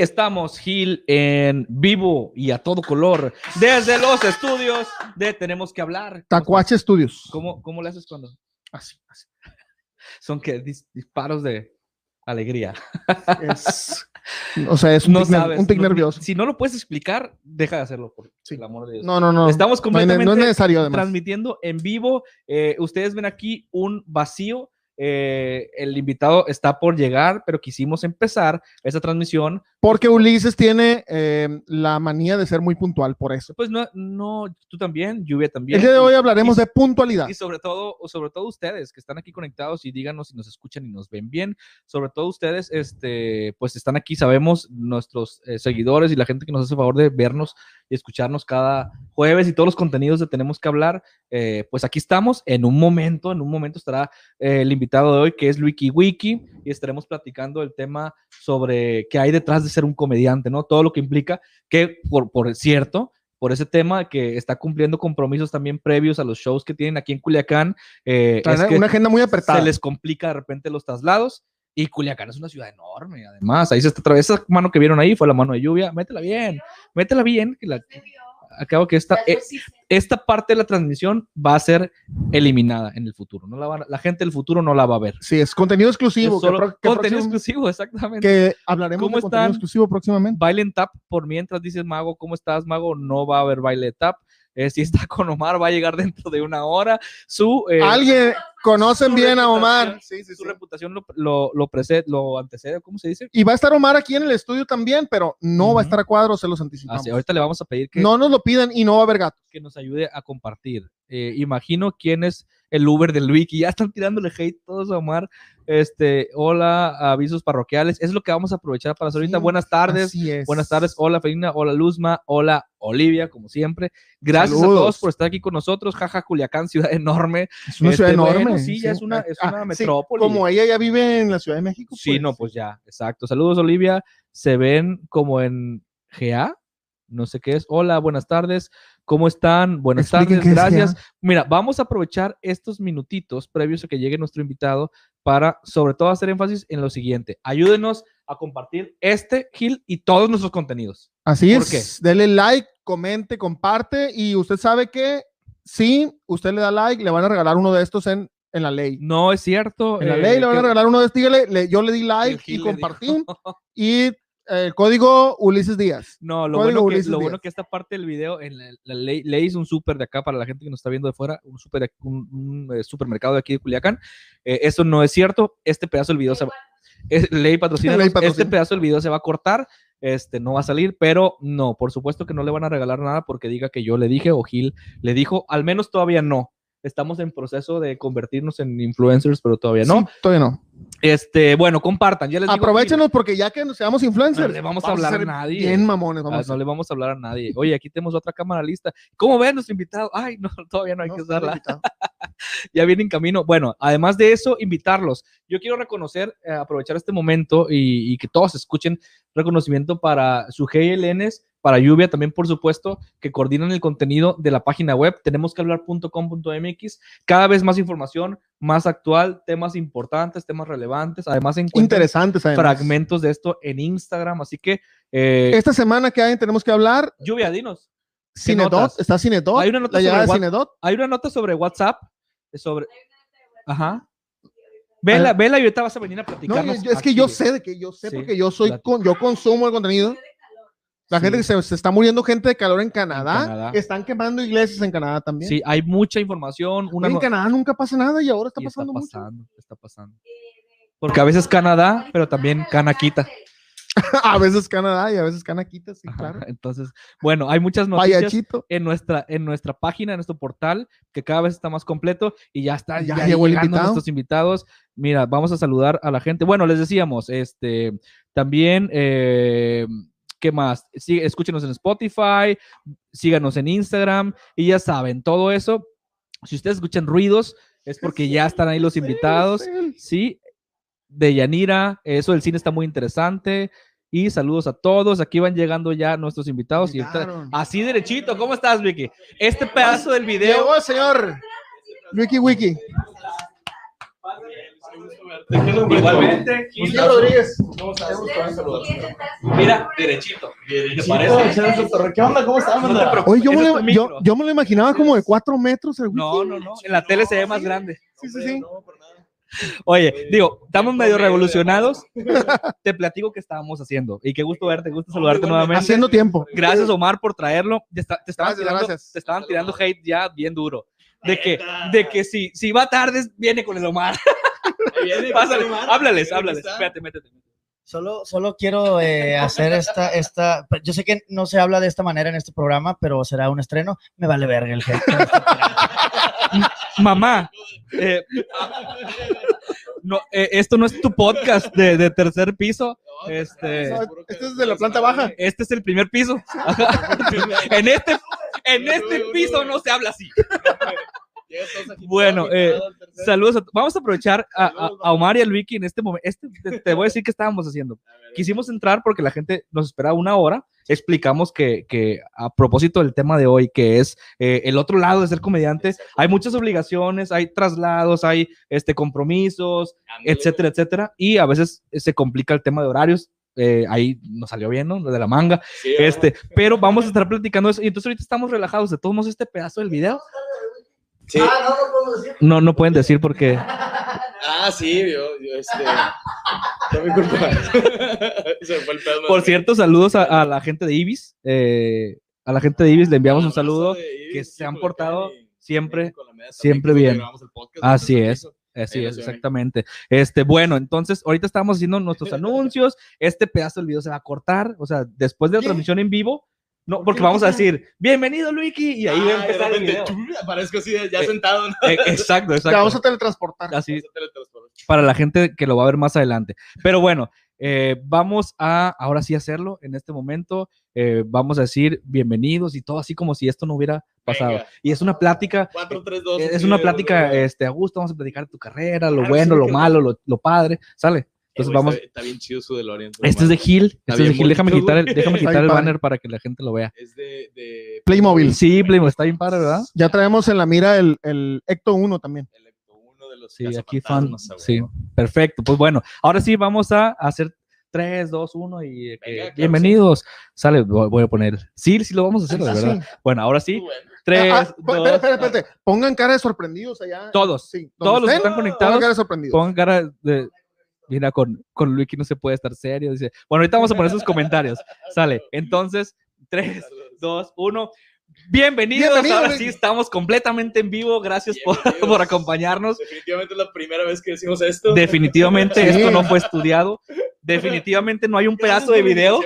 Estamos, Gil, en vivo y a todo color desde los estudios de Tenemos que hablar. ¿Cómo Tacuache estás? Studios. ¿Cómo, cómo le haces cuando? Así, así. Son que dis- disparos de alegría. Es- o sea, es un, no tic, ner- sabes. un tic no- nervioso. Si no lo puedes explicar, deja de hacerlo, por Sí. el amor de Dios. No, no, no. Estamos completamente no es necesario, además. transmitiendo en vivo. Eh, ustedes ven aquí un vacío. Eh, el invitado está por llegar, pero quisimos empezar esta transmisión. Porque Ulises tiene eh, la manía de ser muy puntual, por eso. Pues no, no tú también, Lluvia también. El día de hoy hablaremos y- de puntualidad. Y sobre todo, sobre todo ustedes que están aquí conectados y díganos si nos escuchan y nos ven bien. Sobre todo ustedes, este, pues están aquí, sabemos, nuestros eh, seguidores y la gente que nos hace favor de vernos y escucharnos cada jueves y todos los contenidos de Tenemos que hablar. eh, pues aquí estamos. En un momento, en un momento estará eh, el invitado de hoy, que es Wiki Wiki, y estaremos platicando el tema sobre qué hay detrás de ser un comediante, ¿no? Todo lo que implica que, por, por cierto, por ese tema que está cumpliendo compromisos también previos a los shows que tienen aquí en Culiacán. eh, es que una agenda muy apretada. se les complica de repente los traslados. Y Culiacán es una ciudad enorme, además. Ahí se está esa mano que vieron ahí fue la mano de lluvia. Métela bien, métela bien. Que la, acabo que esta, eh, esta parte de la transmisión va a ser eliminada en el futuro. No la, van a- la gente del futuro no la va a ver. Sí, es contenido exclusivo. Es que solo pro- que contenido próximo- exclusivo, exactamente. Que hablaremos ¿Cómo de contenido están? exclusivo próximamente. Bailen tap por mientras dices Mago, ¿cómo estás, Mago? No va a haber baile tap. Eh, si está con Omar, va a llegar dentro de una hora. Su, eh, Alguien, conocen bien a Omar. Sí, sí, su sí. reputación lo, lo, lo, precede- lo antecede, ¿cómo se dice? Y va a estar Omar aquí en el estudio también, pero no va a estar a cuadro, se los anticipamos. Así, ahorita le vamos a pedir que, No nos lo piden y no va a haber gato. que nos ayude a compartir. Eh, imagino quién es el Uber del Wiki. Ya están tirándole hate todos a Omar. Este, hola, avisos parroquiales. Es lo que vamos a aprovechar para hacer ahorita. Sí, Buenas tardes. Buenas tardes, hola Felina, hola Luzma, hola Olivia, como siempre. Gracias a todos por estar aquí con nosotros. Jaja, Culiacán, ciudad enorme. Es una ciudad Este, bueno, enorme. sí, ya es una- es una sí, metrópoli. como ella ya vive en la Ciudad de México. Sí, no, pues ya, exacto. Saludos, Olivia. Se ven como en GA, no sé qué es. Hola, buenas tardes. ¿Cómo están? Buenas tardes, qué es gracias. Mira, vamos a aprovechar estos minutitos previos a que llegue nuestro invitado para, sobre todo, hacer énfasis en lo siguiente. Ayúdenos a compartir este, Gil, y todos nuestros contenidos. Así ¿Por es. Dele like, comente, comparte y usted sabe que si usted le da like, le van a regalar uno de estos en, en la ley. No es cierto. En la eh, ley le van a regalar uno de estos. Yo le di like y compartí y el código Ulises Díaz. No, lo, bueno que, lo bueno que esta parte del video, en la, la ley, le hice un súper de acá para la gente que nos está viendo de fuera, un, super, un, un, eh, supermercado de aquí de Culiacán. Eh, eso no es cierto. Este pedazo del video se va. es- ley patrocina. Este pedazo del video se va a cortar. Este no va a salir, pero no, por supuesto que no le van a regalar nada porque diga que yo le dije o Gil le dijo. Al menos todavía no. Estamos en proceso de convertirnos en influencers, pero todavía no. Sí, todavía no. Este, bueno, compartan. Ya les digo Aprovechenos porque ya que seamos influencers, No le vamos a hablar a nadie. Bien mamones, Ah, vamos a no le vamos a hablar a nadie. Oye, aquí tenemos otra cámara lista. ¿Cómo ven nuestro invitado? Ay, no, todavía no hay No, que usarla. Ya viene en camino. Bueno, además de eso, invitarlos. Yo quiero reconocer, eh, aprovechar este momento y, y que todos escuchen reconocimiento para su GLNs, para Lluvia también, por supuesto, que coordinan el contenido de la página web. Tenemos que hablar.com.mx. Cada vez más información, más actual, temas importantes, temas relevantes. Además, encuentran Interesantes, además. fragmentos de esto en Instagram. Así que, eh, Esta semana que hay, tenemos que hablar. Lluvia, dinos. Cinedot, notas? está Cinedot. Hay una nota la sobre Cinedot. Hay una nota sobre WhatsApp, sobre... Ajá. Vela, vela y ahorita vas a venir a No, platicarnos. yo- es que aquí. yo sé de que yo sé Sí, porque yo soy con, yo consumo el contenido. La Sí. gente que se, se está muriendo gente de calor en Canadá, Canadá. están quemando iglesias en Canadá también. Sí, hay mucha información. Una en Canadá nunca pasa nada y ahora está y pasando mucho. pasando, está pasando. Porque a veces Canadá, pero también Canaquita. a veces Canadá y a veces Canaquita, sí, Ajá, claro. Entonces, bueno, hay muchas noticias Payachito. en nuestra, en nuestra página, en nuestro portal, que cada vez está más completo y ya está, Ya ya, llegó el llegando invitado. nuestros invitados. Mira, vamos a saludar a la gente. Bueno, les decíamos, este, también, eh, ¿qué más? Sí, escúchenos en Spotify, síganos en Instagram y ya saben, todo eso. Si ustedes escuchan ruidos, es porque ya están ahí los invitados. Sí, de Yanira, eso del cine está muy interesante. Y saludos a todos. Aquí van llegando ya nuestros invitados. Y así derechito, ¿cómo estás, Vicky? Este pedazo del video. Llegó señor Wiki Igualmente, Gil. Rodríguez. ¿Cómo estás? Mira, derechito. ¿Te parece? ¿Qué onda? ¿Cómo estás. Oye, yo me, yo, yo me lo imaginaba como de cuatro metros. el No, no, no. En la tele se ve más grande. Sí, sí, sí. Oye, digo, estamos medio revolucionados. Te platico qué estábamos haciendo. Y qué gusto verte, gusto saludarte nuevamente. Haciendo tiempo. Gracias, Omar, por traerlo. Te, está- te estaban, Gracias, tirando, gracias. te estaban tirando hate ya bien duro. De que, de que si, si va tarde, viene con el Omar. Viene, Pásale, háblales, háblales. Espérate, métete. Solo, solo quiero eh, hacer esta, esta, yo sé que no se habla de esta manera en este programa, pero será un estreno. Me vale verga el hate. Mamá, eh, no, eh, esto no es tu podcast de, de tercer piso. No, Este- no, Este es de la planta baja. Este es el primer piso. en este, en este piso no se habla así. Bueno, eh. Saludos. a- vamos a aprovechar a, a- Saludos, a Omar y al Vicky en este momento. Este, te, te voy a decir qué estábamos haciendo. Ver, Quisimos entrar porque la gente nos esperaba una hora. Explicamos que, que a propósito del tema de hoy, que es eh, el otro lado de ser comediante, hay muchas obligaciones, hay traslados, hay este, compromisos, etcétera, etcétera. Y a veces eh, se complica el tema de horarios. eh, ahí nos salió bien, ¿no? Lo de la manga. Sí, Este, pero vamos a estar platicando eso. Y entonces ahorita estamos relajados. De todos modos, este pedazo del video. Sí. No, no pueden decir porque. Ah, sí, yo, yo este. Culpa. Se fue el pedo. Por cierto, saludos a, a la gente de Ibis. eh, a la gente de Ibis le enviamos un saludo. Ibis, que se han portado siempre- siempre bien. podcast, Así es. Así es, exactamente. Este, bueno, entonces ahorita estamos haciendo nuestros anuncios. Este pedazo del video se va a cortar. O sea, después de la ¿Qué? transmisión en vivo, no, ¿Por porque vamos a decir, bienvenido, Luiki, y ahí va a Ah, empezar el video. Aparezco así, ya Eh, sentado. ¿no? Eh, exacto, Te vamos a exacto. teletransportar. Así, Vamos a teletransportar. para la gente que lo va a ver más adelante. Pero bueno, eh, vamos a ahora sí hacerlo en este momento. Eh, vamos a decir bienvenidos y todo así como si esto no hubiera pasado. Venga. Y es una plática, 4, 3, 2. es una plática este, a gusto. Vamos a platicar de tu carrera, lo Claro, bueno, sí, lo malo, lo, lo padre. Sale. Entonces vamos. Está, está bien chido su DeLorean. Este es de Gil. Este es de Gil. Déjame quitar el, déjame quitar el banner para que la gente lo vea. Es de. de Playmobil. Sí, Playmobil, está bien padre, ¿verdad? Ya traemos en la mira el, el Ecto 1 también. Electo, uno de los Sí, aquí fan. Sí, perfecto. Pues bueno, ahora sí vamos a hacer 3, 2, 1 y eh, claro, bienvenidos. Sale, voy a poner. Sí, sí lo vamos a hacer, de Ah, verdad. sí. Bueno, ahora sí. Bueno. 3, Ah, ah, espera, 2, espera, espérate. Pongan cara de sorprendidos allá. todos. Sí, Todos los que estén, están Pongan conectados, cara de sorprendidos. pongan cara de. Mira, con, con Luiki no se puede estar serio. Dice. Bueno, ahorita vamos a poner sus comentarios. Sale. Entonces, 3, 2, 1. Bienvenidos. Bienvenido, Ahora sí, estamos completamente en vivo. Gracias por, por acompañarnos. Definitivamente es la primera vez que decimos esto. Definitivamente Sí. esto no fue estudiado. Definitivamente no hay un pedazo de video.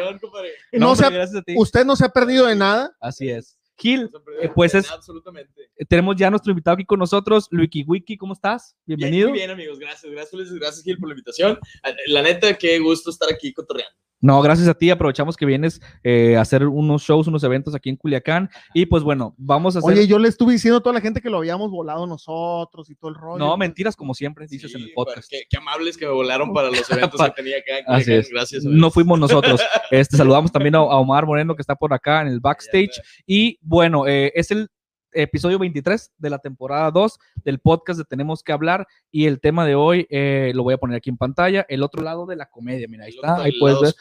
No se ha- gracias a ti. Usted no se ha perdido de nada. Así es. Gil, eh, pues es- Absolutamente. tenemos ya a nuestro invitado aquí con nosotros, Luiki Wiki, ¿cómo estás? Bien, Bienvenido. Muy bien, amigos. Gracias, gracias, gracias, Gil, por la invitación. Eh, La neta, qué gusto estar aquí cotorreando. No, gracias a ti. Aprovechamos que vienes eh, a hacer unos shows, unos eventos aquí en Culiacán. Y pues bueno, vamos a hacer. Oye, yo le estuve diciendo a toda la gente que lo habíamos volado nosotros y todo el rollo. no, mentiras, como siempre dices Sí, en el podcast. Qué, qué amables que me volaron para los eventos que tenía acá. en Así es. Gracias. No fuimos nosotros. Este, saludamos también a, a Omar Moreno que está por acá en el backstage. Y bueno, eh, es el episodio 23 de la temporada 2 del podcast de Tenemos que hablar. Y el tema de hoy eh, lo voy a poner aquí en pantalla. El otro lado de la comedia. Mira, ahí está. Ahí puedes ver.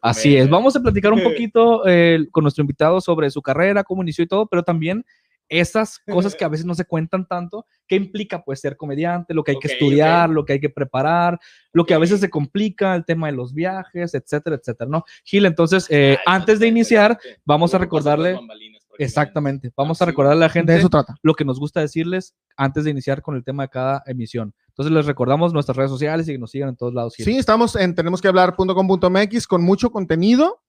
Así es. Vamos a platicar un poquito eh, con nuestro invitado sobre su carrera, cómo inició y todo, pero también esas cosas que a veces no se cuentan tanto, qué implica pues ser comediante, lo que hay que Ok, estudiar, ok. lo que hay que preparar, lo que a veces se complica, el tema de los viajes, etcétera, etcétera, ¿no? Gil, entonces, eh, Ay, antes de perfecto, iniciar, vamos a recordarle, que exactamente, vamos a recordarle a la De gente eso trata. lo que nos gusta decirles antes de iniciar con el tema de cada emisión. Entonces les recordamos nuestras redes sociales y que nos sigan en todos lados. Sí, estamos en tenemos que hablar.com.mx con mucho contenido.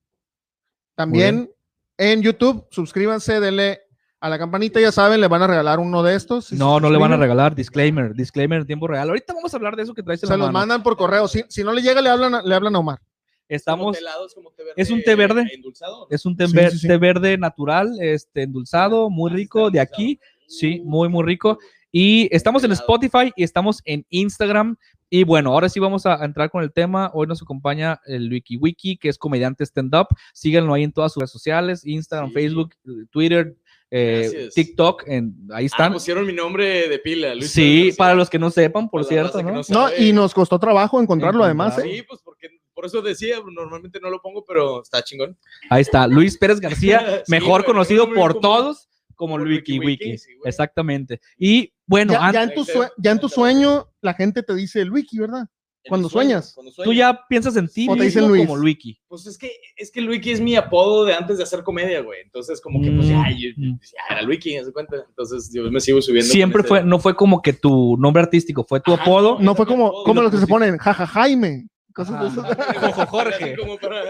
También en YouTube, suscríbanse, denle a la campanita, ya saben, le van a regalar uno de estos. Si No, no le van a regalar disclaimer, disclaimer en tiempo real. Ahorita vamos a hablar de eso que traes en Se la los mano. mandan por correo. Si, si no le llega, le hablan, a- le hablan a Omar. Estamos, es como té es un té verde. Endulzado. es un té, Sí, ver- sí, sí. té verde natural, este, endulzado, muy rico, de aquí. Sí, muy, muy rico. Y estamos en. Spotify y estamos en Instagram. Y bueno, ahora sí vamos a entrar con el tema. Hoy nos acompaña el Wiki Wiki, que es comediante stand-up. Síganlo ahí en todas sus redes sociales, Instagram, Sí. Facebook, Twitter, eh. TikTok, en, ahí Ah, están. pusieron mi nombre de pila, Luis sí, para los que no sepan, por cierto, ¿no? no No, sabe. y nos costó trabajo encontrarlo además, ¿eh? Sí, pues porque por eso decía, normalmente no lo pongo, pero está chingón. Ahí está, Luis Pérez García, mejor conocido por común. todos como Por Wiki Wiki Wiki. Wiki, sí, güey. Exactamente. Y bueno, Ya, en tu sue- ya en tu sueño la gente te dice el wiki, ¿verdad? Cuando sueñas. cuando tú sueño. ya piensas en ti O te mismo dicen Luis. como Wiki. Pues es que, es que Luiki es mi apodo de antes de hacer comedia, güey. Entonces, como que, pues Mm, ya, yo, mm. ya era Luiki, ¿se cuenta? Entonces, yo me sigo subiendo. Siempre ese- fue, no fue como que tu nombre artístico, fue tu Ajá, apodo. No fue como, como lo los que se ponen, jaja Jaime. Cosas de esas. Ojo, Jorge. Como para...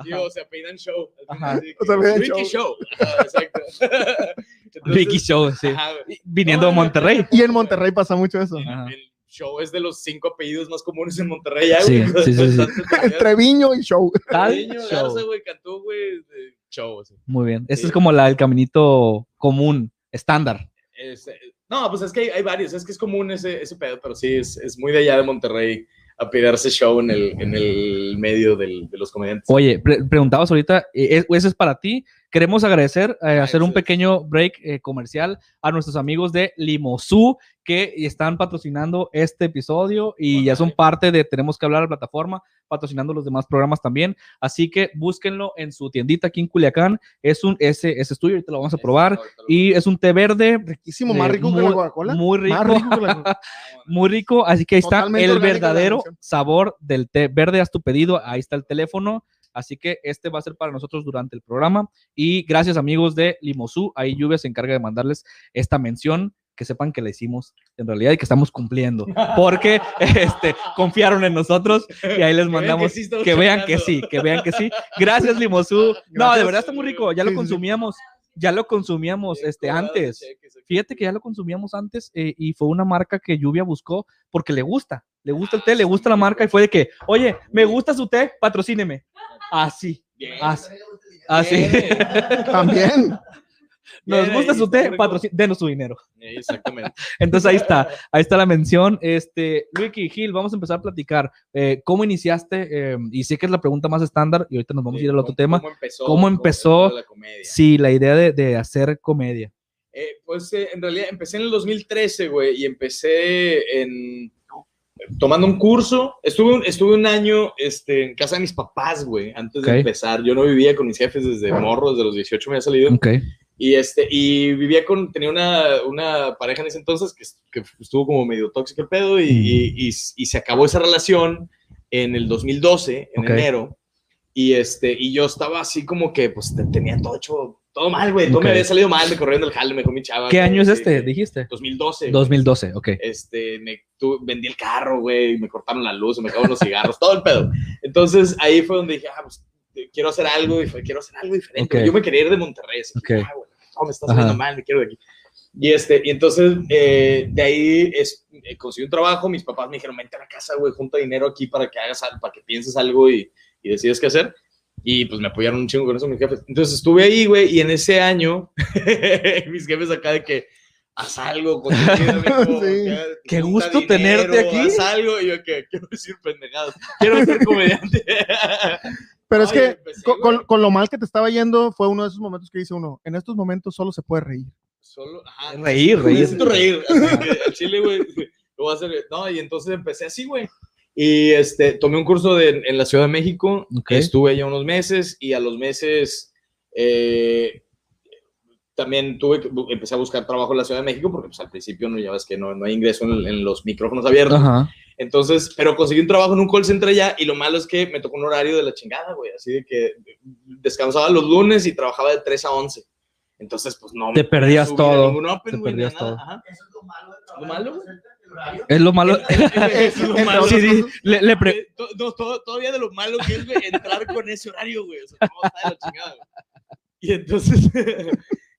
Ajá. o sea, peinan show. Ajá. O sea, peinan show. show. Ajá, exacto. Entonces, Wiki Show, sí. ajá. Viniendo de No, Monterrey. Y en Monterrey pasa mucho eso. El- Ajá. el show es de los cinco apellidos más comunes en Monterrey, ya, Sí, sí, sí, sí. Bastante Treviño y show. Tal Treviño, show. Garza, güey, Cantú, güey, show, así. Muy bien. Este Sí. es como la, el caminito común, estándar. Es, eh, no, pues es que hay, hay varios, es que es común ese, ese pedo, pero sí, es, es muy de allá de Monterrey a pedirse show en el, en el medio del- de los comediantes. Oye, pre- preguntabas ahorita, eh, eso es para ti. Queremos agradecer, eh, hacer un pequeño break eh, comercial a nuestros amigos de Limosú que están patrocinando este episodio y ya son parte de Tenemos que hablar la plataforma, patrocinando los demás programas también. Así que búsquenlo en su tiendita aquí en Culiacán. Es un ese, ese estudio, ahorita lo vamos a probar. Y es un té verde Riquísimo, más rico que muy- la Coca-Cola. muy rico. Más rico que la Coca- muy rico, así que ahí está Totalmente el verdadero sabor del té verde. Haz tu pedido, ahí está el teléfono. Así que este va a ser para nosotros durante el programa. Y gracias, amigos de Limosú. Ahí Lluvia se encarga de mandarles esta mención. Que sepan que la hicimos en realidad y que estamos cumpliendo. Porque este, confiaron en nosotros y ahí les vean que mandamos sí que vean que sí, que vean que sí. Gracias, Limosú. No, de verdad está muy rico. Ya lo consumíamos, ya lo consumíamos este, antes. Fíjate que ya lo consumíamos antes eh, y fue una marca que Lluvia buscó porque le gusta, le gusta el té, le gusta la marca y fue de que, oye, me gusta su té, patrocíneme. Así, Bien. así, así. También. Nos Bien gusta su té, denos su dinero. Eh, Exactamente. Entonces ahí está, ahí está la mención. Este, Luiki Gil, vamos a empezar a platicar. eh, ¿Cómo iniciaste? Eh, y sé que es la pregunta más estándar y ahorita nos vamos a ir al otro ¿Cómo- tema. ¿Cómo empezó? ¿Cómo empezó? la comedia? Sí, la idea de, de hacer comedia. Eh, pues eh, en realidad empecé en el 2013, güey, y empecé en tomando un curso. Estuve, un- estuve un año este, en casa de mis papás, güey, antes Ok. de empezar. Yo no vivía con mis jefes desde morro, desde los 18 me había salido. Ok. Y, este, y vivía con, tenía una, una pareja en ese entonces que, que estuvo como medio tóxico el pedo y, y, y- y se acabó esa relación en el 2012, en Ok. enero. Y, este, y yo estaba así como que, pues, te- tenía todo hecho, todo mal, güey. Todo Ok. me había salido mal, me corrieron del jale, me mi chava. ¿Qué año es este? Dijiste. 2012. güey. 2012, ok. Este, me, tu- vendí el carro, güey, me cortaron la luz, me acabaron los cigarros, todo el pedo. Entonces, ahí fue donde dije, ah, pues, quiero hacer algo, dif- quiero hacer algo diferente. Ok. Yo me quería ir de Monterrey, así que, Ok. ah, güey, no, me está saliendo mal, me quiero de aquí. Y, este, y entonces, eh, de ahí es, eh, conseguí un trabajo, mis papás me dijeron, vente a la casa, güey, junta dinero aquí para que hagas algo, para que pienses algo y, y decides qué hacer. Y pues me apoyaron un chingo con eso mis jefes. Entonces estuve ahí, güey, y en ese año, mis jefes acá de que, haz algo, contenido, mijo, Sí. que- Qué gusto tenerte aquí. Haz algo, y yo que quiero decir pendejadas, quiero ser comediante. Pero es que empecé, con, güey. con- con lo mal que te estaba yendo fue uno de esos momentos que dice uno, en estos momentos solo se puede reír. Solo, ajá, Reír, reír. Necesito reír. Así que al chile, güey, lo voy a hacer. No, y entonces empecé así, güey. Y este, tomé un curso de- en la Ciudad de México. Ok. Estuve allá unos meses y a los meses eh, también tuve que, empecé a buscar trabajo en la Ciudad de México porque pues, al principio no, ya ves que no, no hay ingreso en, en los micrófonos abiertos. Ajá. Entonces, pero conseguí un trabajo en un call center allá y lo malo es que me tocó un horario de la chingada, güey. Así de que descansaba los lunes y trabajaba de 3 a 11. Entonces, pues no. Te me perdías todo, open, te a perdías nada. todo. Ajá. Eso es lo malo del ¿Lo malo? Es lo malo. Es lo malo. Sí, le, le pre- Eh, no, to- todavía de lo malo que es, güey, entrar con ese horario, güey. O sea, no, está de la chingada, güey. Y entonces,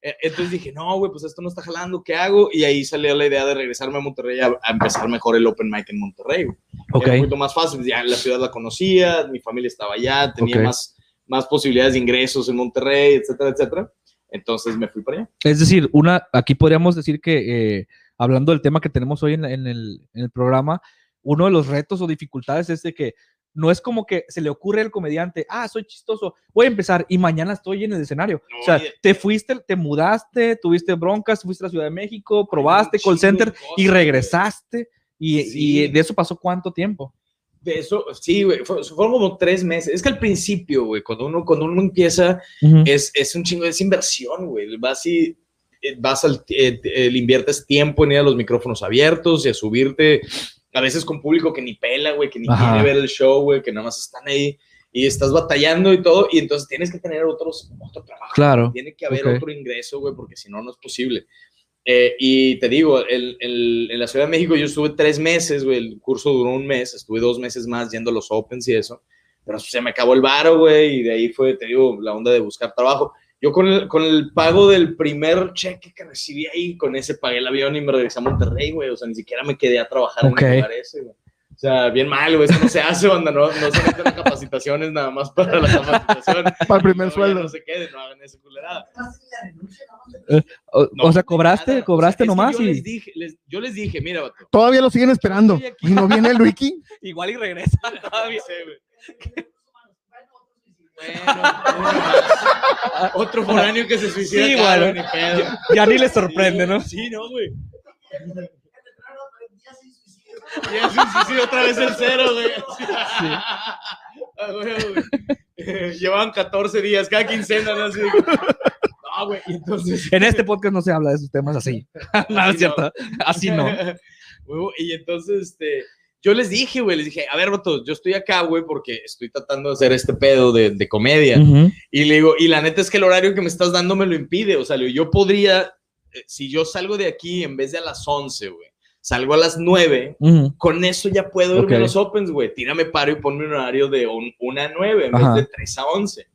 eh, entonces dije, no, güey, pues esto no está jalando, ¿qué hago? Y ahí salió la idea de regresarme a Monterrey a, a empezar mejor el open mic en Monterrey, güey. Ok. Era un poquito más fácil, ya la ciudad la conocía, mi familia estaba allá, tenía Ok. más, más posibilidades de ingresos en Monterrey, etcétera, etcétera. Entonces me fui para allá. Es decir, una, aquí podríamos decir que, eh, hablando del tema que tenemos hoy en, el, en el programa, uno de los retos o dificultades es de que no es como que se le ocurre al comediante, ah, soy chistoso, voy a empezar y mañana estoy en el escenario. No, o sea, te fuiste, te mudaste, tuviste broncas, fuiste a la Ciudad de México, probaste call center y cosas, regresaste. Y, Sí. y de eso pasó cuánto tiempo. De eso, sí, güey, fue- fueron como tres meses. Es que al principio, güey, cuando uno, cuando uno empieza, es, es un chingo, es inversión, güey. Vas y eh, vas al, eh, eh, inviertes tiempo en ir a los micrófonos abiertos y a subirte, a veces con público que ni pela, güey, que ni Ajá. quiere ver el show, güey, que nada más están ahí y estás batallando y todo, y entonces tienes que tener otros, otro trabajo. Claro. Tiene que haber Ok. otro ingreso, güey, porque si no, no es posible. Eh, y te digo, el- el- en la Ciudad de México yo estuve tres meses, güey, el curso duró un mes, estuve dos meses más yendo a los Opens y eso, pero se me acabó el varo, güey, y de ahí fue, te digo, la onda de buscar trabajo. Yo con el, con el pago del primer cheque que recibí ahí, con ese pagué el avión y me regresé a Monterrey, güey, o sea, ni siquiera me quedé a trabajar en el lugar ese, güey. O sea, bien mal, güey, eso no se hace, onda, no, no se meten capacitaciones nada más para la capacitación. Para el primer No, sueldo. No se queden, no hagan esa culerada. O, No, o sea, cobraste, nada, o cobraste sea, nomás yo y Les dije, les- yo les dije, mira. Todavía lo siguen esperando. Y no viene el Wiki. igual y regresa todavía. Sí, güey. Bueno, otro foráneo que se suicida. Sí, bueno. ni pedo. Ya ni le sorprende, ¿no? Sí, no, güey. Ya se suicida otra vez el cero, güey. Ah, güey, güey. Llevaban 14 días, cada quincena, ¿no? Así No, güey, y entonces... En este podcast no se habla de esos temas así. no, Así es cierto. Así no. Y entonces, este, yo les dije, güey, les dije, a ver, vato, yo estoy acá, güey, porque estoy tratando de hacer este pedo de, de comedia. Y le digo, y la neta es que el horario que me estás dando me lo impide. O sea, yo podría, eh, si yo salgo de aquí en vez de a las 11, güey, salgo a las 9, Ujú. con eso ya puedo irme a los Opens, güey. Tírame paro y ponme un horario de 1 a 9 en Ajá. vez de 3 a 11.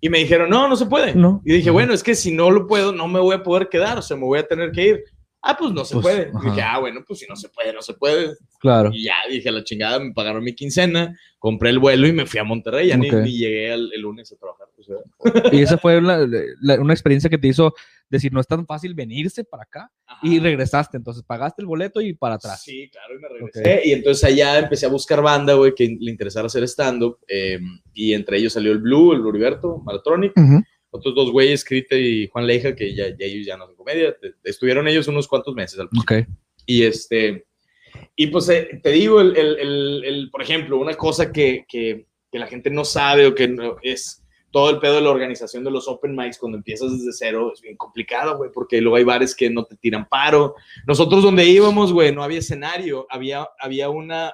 Y me dijeron, no, no se puede. No. Y dije, bueno, es que si no lo puedo, no me voy a poder quedar, o sea, me voy a tener que ir. Ah, pues no se Pues, puede. ajá. Y dije, ah, bueno, pues si no se puede, no se puede. Claro. Y ya dije, a la chingada, me pagaron mi quincena, compré el vuelo y me fui a Monterrey. Ya ni- Ok. ni, llegué al- el lunes a trabajar. pues, ¿verdad? Y esa fue la- la- una experiencia que te hizo decir, no es tan fácil venirse para acá. Y Ajá. regresaste, entonces pagaste el boleto y para atrás. Sí, claro, y me regresé. Ok. Y entonces allá empecé a buscar banda, güey, que le interesara hacer stand-up. eh, y entre ellos salió el Blue, el Heriberto, Malatronic, Ujú. Otros dos güeyes, Crite y Juan Leija, que ya, ya ellos ya no hacen comedia. Estuvieron ellos unos cuantos meses al principio. Ok. Y este, y pues eh, te digo, el, el- el- el- por ejemplo, una cosa que, que, que la gente no sabe o que no, es todo el pedo de la organización de los open mics cuando empiezas desde cero es bien complicado, güey, porque luego hay bares que no te tiran paro. Nosotros donde íbamos, güey, no había escenario, había, había una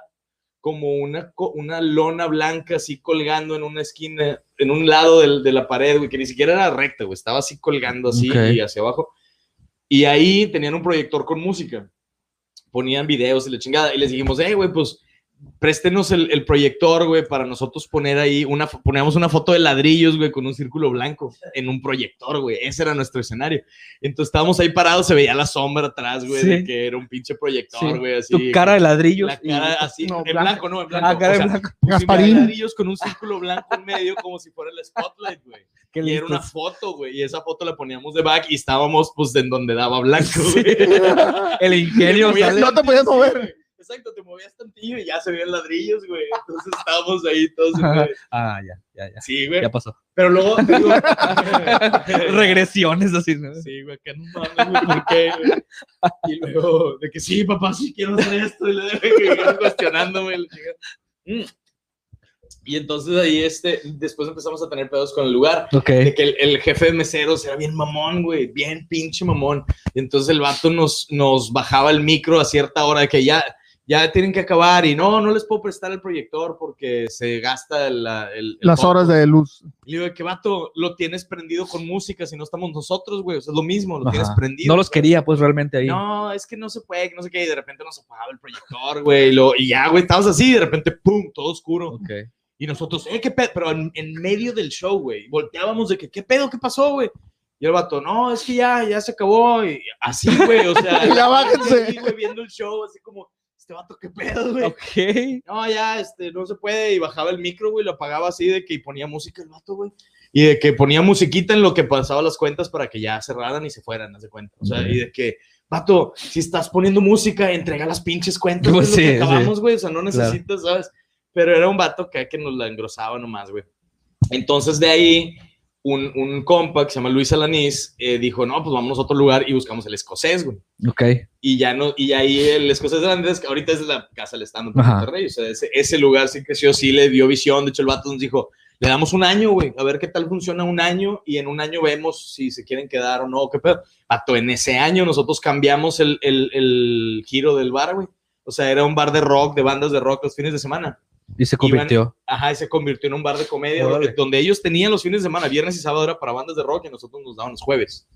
como una, una lona blanca así colgando en una esquina, en un lado del- de la pared, güey, que ni siquiera era recta, güey, estaba así colgando así y hacia abajo. Y ahí tenían un proyector con música ponían videos y la chingada. Y les dijimos, hey, güey, pues préstenos el, el proyector, güey, para nosotros poner ahí una, poníamos una foto de ladrillos, güey, con un círculo blanco en un proyector, güey. Ese era nuestro escenario. Entonces estábamos ahí parados, se veía la sombra atrás, güey, de Sí. que era un pinche proyector, Sí. güey, así. Tu cara de ladrillos. La cara así, No, en blanco. blanco, no, en blanco. Ah, cara o de sea, blanco. pusimos Gasparín. ladrillos con un círculo blanco en medio, como si fuera el spotlight, güey. Qué Y era una listos. foto, güey, y esa foto la poníamos de back y estábamos, pues, en donde daba blanco, güey. El ingenio sale- No te podías mover. Exacto, te movías tantillo y ya se veían ladrillos, güey. Entonces estábamos ahí todos. güey. Ah, ya, ya, ya. Sí, güey. Ya pasó. Pero luego digo. Regresiones así. ¿no? Sí, güey, que no mames, güey, ¿por qué, güey? Y luego, de que sí, papá, sí quiero hacer esto. Y le que cuestionándome. Mm. Y entonces ahí, este, después empezamos a tener pedos con el lugar. Ok. de que el, el jefe de meseros era bien mamón, güey, bien pinche mamón. Y entonces el vato nos, nos bajaba el micro a cierta hora de que ya, ya tienen que acabar y no, no les puedo prestar el proyector porque se gasta el, el- el Las foco". horas de luz. Y le digo, ¿qué vato? Lo tienes prendido con música si no estamos nosotros, güey. O sea, es lo mismo, lo tienes prendido. No los güey. quería, pues realmente ahí. No, es que no se puede, que no sé qué. Y de repente nos apagaba el proyector, güey. Y, lo- y ya, güey, estábamos así. Y de repente, pum, todo oscuro. Ok. Y nosotros, eh, qué pedo, pero en, en medio del show, güey, volteábamos de que, ¿qué pedo? ¿Qué pasó, güey? Y el vato, no, es que ya, ya se acabó. Y así, güey, o sea, Ya bájense. así, güey, viendo el show, así como, este vato, ¿qué pedo, güey? Ok. No, ya, este, no se puede. Y bajaba el micro, güey, lo apagaba así de que ponía música el vato, güey. Y de que ponía musiquita en lo que pasaba las cuentas para que ya cerraran y se fueran, haz de cuenta. O sea, y de que, vato, si estás poniendo música, entrega las pinches cuentas, Pues lo sí, que sí. acabamos, güey. O sea, no necesitas, ¿sabes? pero era un vato que, que nos la engrosaba nomás, güey. Entonces de ahí, un, un compa que se llama Luis Alanís eh, dijo, no, pues vámonos a otro lugar y buscamos el escocés, güey. Ok. Y ya no, y ahí el escocés de Andrés, que ahorita es la casa del stand en Ajá. Monterrey, o sea, ese, ese lugar sí creció, sí le dio visión, de hecho el vato nos dijo, le damos un año, güey, a ver qué tal funciona un año y en un año vemos si se quieren quedar o no, qué pedo. Vato, en ese año nosotros cambiamos el, el, el giro del bar, güey. O sea, era un bar de rock, de bandas de rock los fines de semana. Y se convirtió. Ajá, y se convirtió en un bar de comedia donde, donde ellos tenían los fines de semana, viernes y sábado era para bandas de rock y nosotros nos daban los jueves.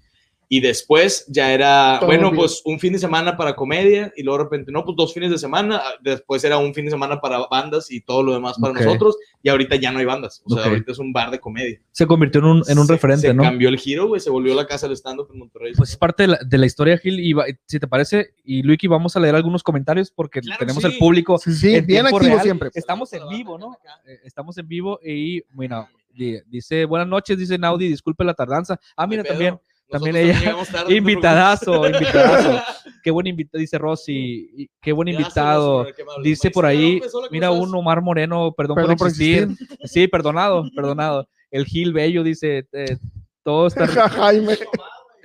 Y después ya era, Todo bueno, bien. pues un fin de semana para comedia y luego de repente, no, pues dos fines de semana, después era un fin de semana para bandas y todo lo demás para Ok. nosotros y ahorita ya no hay bandas, o sea, Ok. ahorita es un bar de comedia. Se convirtió en un, en un Se- referente, se ¿no? cambió el giro, güey, se volvió la casa del stand-up en Monterrey. Pues es parte de la, de la historia, Gil. Y va- si te parece, y Luiki, vamos a leer algunos comentarios porque Claro, tenemos sí. el público. Sí, sí, en bien activo real. siempre. Estamos en vivo, ¿no? Eh, Estamos en vivo y, bueno, di- dice, buenas noches, dice Naudi, disculpe la tardanza. Ah, mira, ¿Qué pedo? También, ella- tarde, no invitadazo, invitadazo. Qué buen invitado, dice Rosy, y qué buen invitado. Dice por ahí, López, hola, ¿cómo mira estás? un Omar Moreno, perdón, Perdón por por existir. Sí, perdonado, perdonado. El Gil Bello dice, eh, todo está... Ja, Jaime.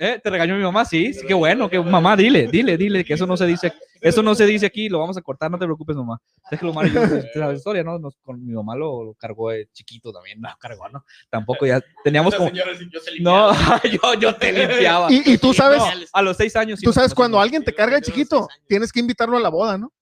¿Eh? ¿Te regañó mi mamá? Sí, sí, qué bueno, que mamá, dile, dile, dile, que eso no se dice, eso no se dice aquí, lo vamos a cortar, no te preocupes, mamá. Omar, y yo, te la historia, ¿no? Nos- con mi mamá lo, lo cargó de chiquito también, no, cargó, ¿no? Tampoco ya, teníamos como, señora yo no, yo, yo te limpiaba. Y, y tú sabes, No, a los seis años. sí tú sabes cuando alguien te carga de chiquito, tienes que invitarlo a la boda, ¿no?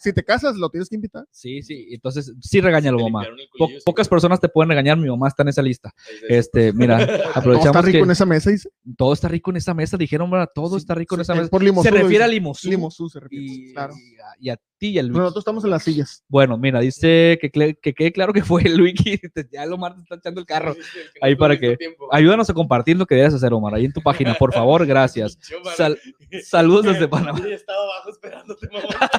Si te casas, lo tienes que invitar. Sí, sí, entonces sí regáñalo, Te mamá. Po- pocas personas te pueden regañar, mi mamá está en esa lista. Este, mira, Todo está aprovechamos rico que en esa mesa. Dice. todo está rico en esa mesa, dijeron, ¿verdad? Todo está rico en esa Es mesa. por limosú, Se refiere a limosú. Limosú se refiere. y, Claro. y a, y a Luis. Nosotros estamos en las sillas. Bueno, mira, dice que, que quede claro que fue Luigi. Ya el Omar te está echando el carro. Sí, sí, el que Ahí no para que- tiempo. Ayúdanos a compartir lo que debes hacer, Omar, ahí en tu página, por favor, gracias. Sal- saludos desde Panamá. Sí, estaba abajo esperándote, mamá.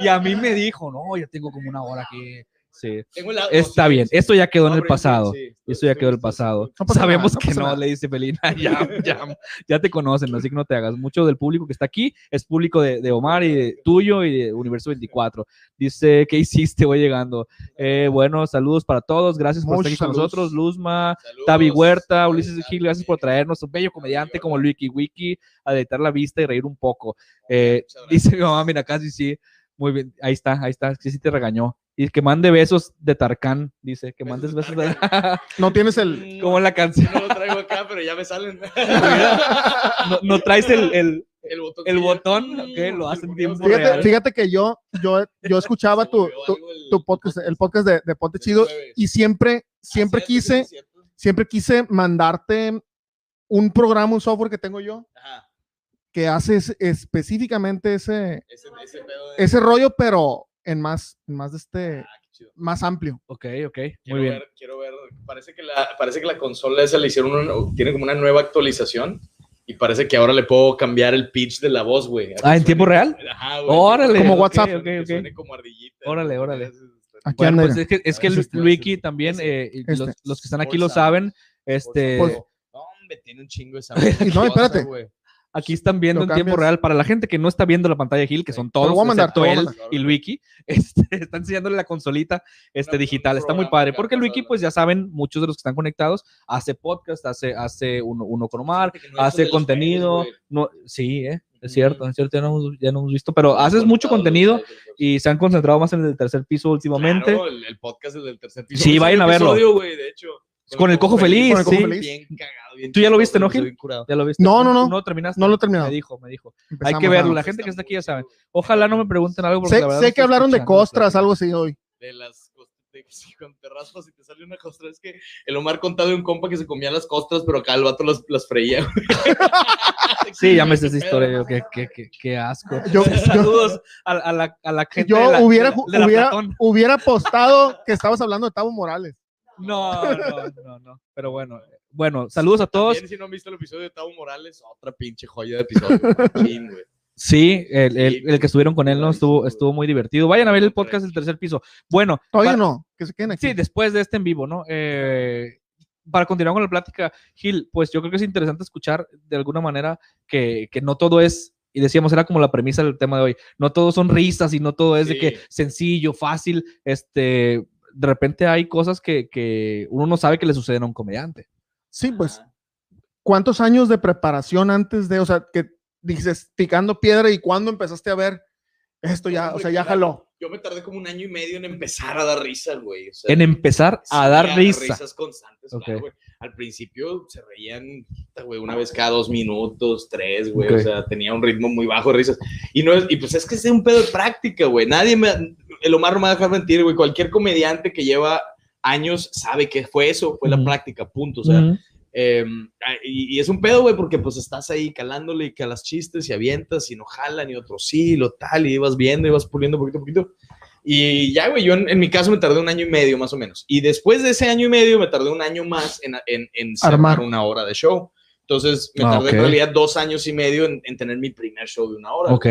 Y a mí me dijo, no, ya tengo como una hora aquí. Sí. Tengo el- no, Está sí, bien, sí. esto ya quedó en el pasado. sí, Eso ya quedó en el pasado. No Sabemos nada, no que no, nada. le dice Felina. Ya, ya, ya te conocen, así que no te hagas. Mucho del público que está aquí es público de, de Omar y de tuyo y de Universo 24. Dice, ¿qué hiciste? Voy llegando. Eh, bueno, saludos para todos. Gracias por estar aquí con saludos. nosotros. Luzma, Saludos. Tavi Huerta, Ulises Gil, gracias por traernos un bello comediante como Wiki Wiki a deleitar la vista y reír un poco. Eh, dice mi mamá, mira, casi sí. Muy bien, ahí está, ahí está, sí, sí te regañó. Y que mande besos de Tarkan, dice, que mandes Besos besos de de... No tienes el. como en la canción. No lo traigo acá, pero ya me salen. No, no traes el, el, el botón. el botón, ok, lo hacen en tiempo Fíjate, real. fíjate que yo, yo, yo escuchaba tu, tu, tu podcast, el podcast de, de Ponte Chido, y siempre, siempre Ah, quise, siempre quise mandarte un programa, un software que tengo yo, Ajá, que hace es- específicamente ese, ese, ese pedo de- ese rollo, pero en más, en más de este, Ah, más amplio. Ok, ok, Quiero muy bien. ver, quiero ver. Parece que, la, parece que la consola esa le hicieron una, tiene como una nueva actualización y parece que ahora le puedo cambiar el pitch de la voz, güey. Ah, ¿en suene- tiempo real? Ajá, güey. Órale. Como WhatsApp. suene como ardillita. Órale, órale. Aquí Bueno, pues es que, es que este, Luiki este, también, este, eh, y este. los, los que están aquí lo saben, este, No, hombre, tiene un chingo esa. Y no, espérate. Aquí están viendo en tiempo real. Para la gente que no está viendo la pantalla de Gil, que Sí. son todos, voy a mandar, excepto voy a él mandar. y Luiki, este, está enseñándole la consolita este, digital. Está muy padre, porque Luiki, pues ya saben, muchos de los que están conectados, hace podcast, hace, hace uno, uno con Omar, no hace contenido. no, sí, eh, es cierto, es cierto, ya no, hemos- ya no hemos visto, pero haces mucho contenido y se han concentrado más en el tercer piso últimamente. Claro, el, el podcast es del tercer piso. Sí, vayan a verlo. episodio, güey, de hecho. Con el Cojo Feliz, Con el Cojo sí. Feliz. Bien cagado, bien Tú ya lo viste, ¿no, Gil? bien curado. ¿Ya lo viste? No, no, no. No lo terminaste. No lo he terminado. Me dijo, me dijo. Hay que verlo, la gente que está aquí ya sabe. Ojalá no me pregunten algo porque Sé, la verdad sé no que hablaron de costras, algo así hoy. de las costas, de que si cuando te raspas y te sale una costra, es que el Omar contaba de un compa que se comía las costras, pero acá el vato las, las freía. Sí, ya me sé esa historia. yo, Qué, qué, qué, qué asco. Yo, yo, Saludos a, a la, a la gente yo de la, hubiera, de la- de la hubiera, hubiera apostado que estabas hablando de Tavo Morales. No, no, no, no. Pero bueno, bueno, saludos a todos. También, si no han visto el episodio de Tavo Morales, otra pinche joya de episodio. Machín, güey. Sí, el, el- el que estuvieron con él no estuvo, estuvo muy divertido. Vayan a ver el podcast del tercer piso. Bueno, Todavía no, que se queden aquí. Sí, después de este en vivo, ¿no? Eh, para continuar con la plática, Gil, pues yo creo que es interesante escuchar de alguna manera que, que no todo es y decíamos, era como la premisa del tema de hoy. No todo son risas y no todo es de que sencillo, fácil. Este, de repente hay cosas que, que uno no sabe que le suceden a un comediante. Sí, pues. ¿cuántos años de preparación antes de, o sea, que dices, picando piedra y cuándo empezaste a ver esto ya, o Hombre, sea, ya jaló? Yo me tardé como un año y medio en empezar a dar risa, güey. o sea, En empezar a dar risa. risas constantes, Ok. claro, güey. Al principio se reían, güey, una vez cada dos minutos, tres, güey. Ok. O sea, tenía un ritmo muy bajo de risas. Y, no es, y pues es que es un pedo de práctica, güey. Nadie me... El Omar no me va a dejar mentir, güey. Cualquier comediante que lleva años sabe que fue eso, fue la Ujú. práctica, punto. O sea, Ujú. Eh, y, y es un pedo, güey, porque pues estás ahí calándole y calas chistes y avientas y no jalan y otro sí, lo tal, y ibas viendo, ibas puliendo poquito a poquito. Y ya, güey, yo en, en mi caso me tardé un año y medio más o menos. Y después de ese año y medio me tardé un año más en, en, en Armar. una hora de show. Entonces me Ah, tardé ok. en realidad dos años y medio en, en tener mi primer show de una hora. Ok.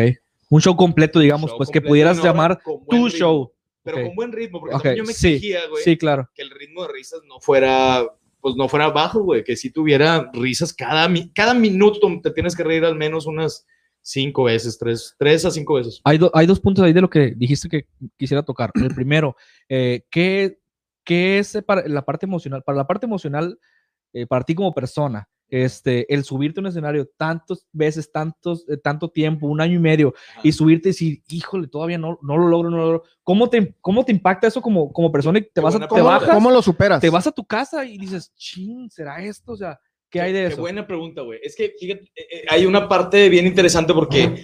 Un show completo, digamos, Show pues que completo de pudieras llamar tu ritmo, show. Pero Ok. con buen ritmo, porque Ok, también yo me sí, exigía, güey Sí, claro. que el ritmo de risas no fuera, pues no fuera bajo, güey, que si tuviera risas cada, cada minuto, te tienes que reír al menos unas cinco veces, tres, tres a cinco veces. Hay, hay dos puntos ahí de lo que dijiste que quisiera tocar. El primero, eh, ¿qué, qué es para la parte emocional? Para la parte emocional, eh, para ti como persona, este, el subirte a un escenario tantas veces, tantos, eh, tanto tiempo, un año y medio, y subirte y decir, híjole, todavía no, no lo logro, no lo logro. ¿Cómo te, cómo te impacta eso como, como persona? Y te, Qué vas a, buena te ¿Cómo, bajas, cómo lo superas? te vas a tu casa y dices, ching, ¿será esto? O sea, ¿qué hay de Qué eso? buena pregunta, güey. Es que, fíjate, eh, eh, hay una parte bien interesante porque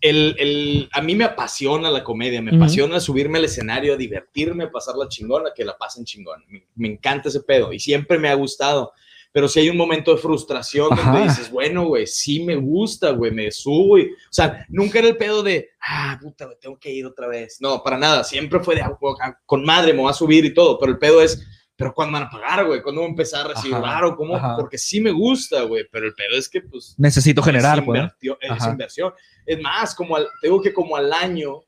el, el- a mí me apasiona la comedia, me apasiona subirme al escenario, a divertirme, a pasarla chingona, que la pasen chingona. Me, me encanta ese pedo y siempre me ha gustado. Pero si hay un momento de frustración Ajá. donde dices, bueno, güey, sí me gusta, güey, me subo. y- o sea, nunca era el pedo de, ah, puta, güey, tengo que ir otra vez. No, para nada. Siempre fue de, "Ah, ah, con madre, me voy a subir y todo. Pero el pedo es, pero ¿cuándo van a pagar, güey? ¿Cuándo voy a empezar a recibir varo? ¿Cómo? ajá. Porque sí me gusta, güey. Pero el pedo es que, pues, Necesito generar, es, pues. es inversión. Es más, como al, te digo que como al año,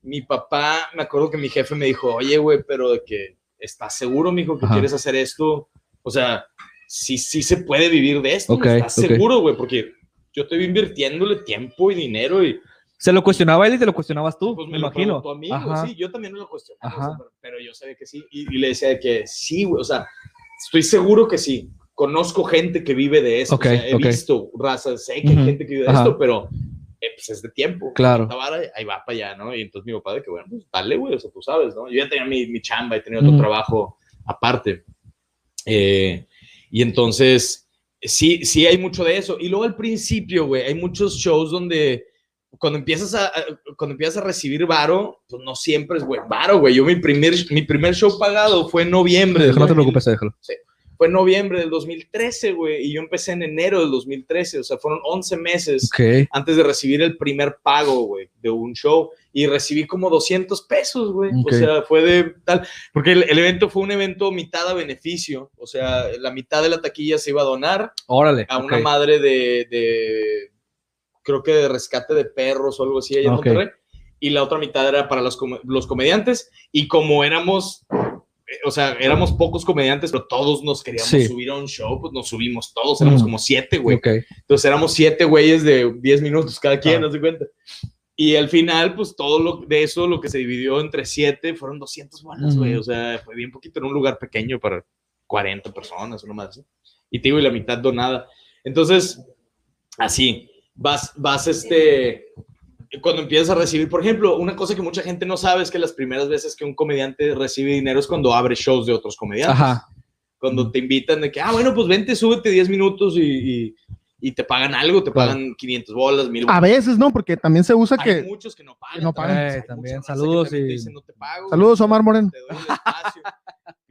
mi papá, me acuerdo que mi jefe me dijo, oye, güey, pero de que estás seguro, mijo, que Ajá. quieres hacer esto. O sea, sí, sí se puede vivir de esto. Ok, ¿Estás ok. seguro, güey? Porque yo estoy invirtiéndole tiempo y dinero y Se lo cuestionaba él y te lo cuestionabas tú, pues me, me, lo imagino. a mí, Ajá. sí, yo también me lo cuestionaba, Ajá. o sea, pero, pero yo sabía que sí, y, y le decía de que sí, güey, o sea, estoy seguro que sí, conozco gente que vive de eso, Ok, o sea, he visto razas, sé que hay gente que vive de ajá. esto, pero eh, pues es de tiempo, Claro. Vara, ahí va para allá, ¿no? Y entonces mi papá de que, bueno, pues dale, güey, o sea, tú sabes, ¿no? Yo ya tenía mi, mi chamba y tenía otro trabajo aparte, Eh, y entonces, sí, sí hay mucho de eso, y luego al principio, güey, hay muchos shows donde cuando empiezas a, cuando empiezas a recibir varo, pues no siempre es buen varo, güey. Yo mi primer, mi primer show pagado fue en noviembre. del no te 2000 preocupes, déjalo. Fue en noviembre del 2013, güey, y yo empecé en enero del 2013, o sea, fueron 11 meses antes de recibir el primer pago, güey, de un show, y recibí como 200 pesos, güey. O sea, fue de tal, porque el, el evento fue un evento mitad a beneficio, o sea, la mitad de la taquilla se iba a donar Órale. a una madre de, de- creo que de rescate de perros o algo así allá en. Monterrey. Y la otra mitad era para los, come- los comediantes. Y como éramos, o sea, éramos pocos comediantes, pero todos nos queríamos Sí. subir a un show, pues nos subimos todos, éramos Mm. como siete, güey. Entonces éramos siete güeyes de 10 minutos cada quien, Ah. no se cuenta. Y al final, pues todo lo de eso, lo que se dividió entre siete, fueron 200 bolas, güey. O sea, fue bien poquito en un lugar pequeño para 40 personas, uno más. así. Y te digo, y la mitad donada. Entonces, así, vas, vas, este, cuando empiezas a recibir, por ejemplo, una cosa que mucha gente no sabe es que las primeras veces que un comediante recibe dinero es cuando abre shows de otros comediantes Ajá. cuando te invitan de que, ah, bueno, pues vente, súbete 10 minutos y, y, y te pagan algo, te Claro. pagan 500 bolas, 1000 A veces, ¿no? Porque también se usa Hay que... muchos que no pagan. que no pagan. Hay Eh, también, saludos y- dicen, no te pago, Saludos, Omar Moreno. Te doy el espacio.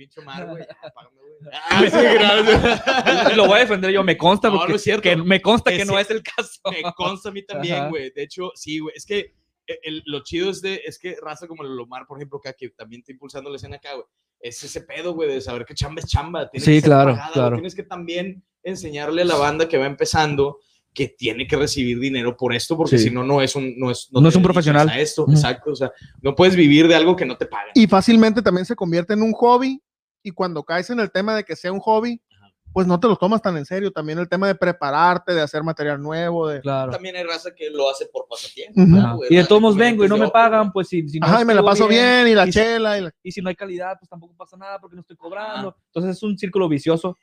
Pinche Omar, güey. ya, págame, güey. Ah, sí, gracias. Lo voy a defender yo, me consta No, porque no es cierto. que me consta que no es el caso. Me consta a mí también, güey. De hecho, sí, güey. Es que el- el- lo chido es, de, es que raza como el Omar, por ejemplo, acá, que también está impulsando la escena acá, güey. Es ese pedo, güey, de saber que chamba es chamba. Tiene Sí, que ser claro, pagada, claro. Tienes que también enseñarle a la banda que va empezando que tiene que recibir dinero por esto, porque Sí. si no, no es un, no es, No es un profesional. A esto, exacto. O sea, no puedes vivir de algo que no te pagan. Y fácilmente también se convierte en un hobby. Y cuando caes en el tema de que sea un hobby, pues no te lo tomas tan en serio. También el tema de prepararte, de hacer material nuevo, de... Claro. También hay raza que lo hace por pasatiempo. Ujú. ¿no, güey? Y de todos modos vengo y no me pagan, pues si, si no Ajá, y me la paso bien, y la y si- chela y la... y si no hay calidad, pues tampoco pasa nada porque no estoy cobrando. Entonces es un círculo vicioso.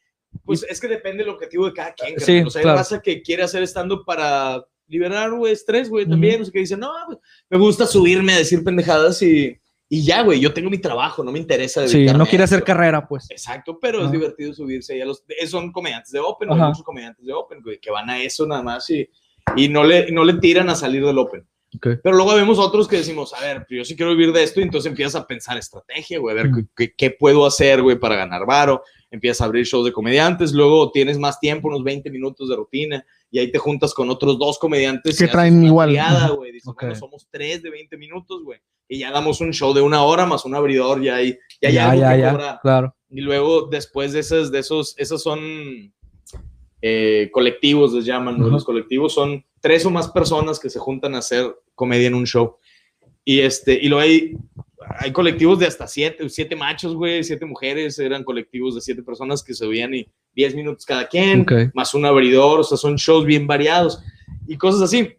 Pues es que depende del objetivo de cada quien. Sí, o sea, hay claro. raza que quiere hacer estando para liberar, güey, estrés, güey, también. O sea, que dice, no, güey, me gusta subirme a decir pendejadas y, y ya, güey, yo tengo mi trabajo, no me interesa. Sí, no quiere hacer carrera, pues. Exacto, pero es divertido subirse ahí a los... Son comediantes de Open, güey, Ajá. muchos comediantes de Open, güey, que van a eso nada más y, y no, le, no le tiran a salir del Open. Ok. Pero luego vemos otros que decimos, a ver, yo sí quiero vivir de esto, y entonces empiezas a pensar estrategia, güey, a ver Mm. qué, qué puedo hacer, güey, para ganar varo. Empiezas a abrir shows de comediantes, luego tienes más tiempo, unos 20 minutos de rutina, y ahí te juntas con otros dos comediantes Que traen igual. triada, güey. Dices, Ok. bueno, somos tres de 20 minutos, güey, y ya damos un show de una hora más un abridor, ya hay, ya ya, ya, ya. Claro. Y luego, después de esas, de esos, esos son eh, colectivos, les llaman, ¿no? Ajá. Los colectivos son tres o más personas que se juntan a hacer comedia en un show. Y, este, y luego hay, hay colectivos de hasta siete, siete machos, güey, siete mujeres, eran colectivos de siete personas que se veían y diez minutos cada quien, Ok. más un abridor, o sea, son shows bien variados y cosas así.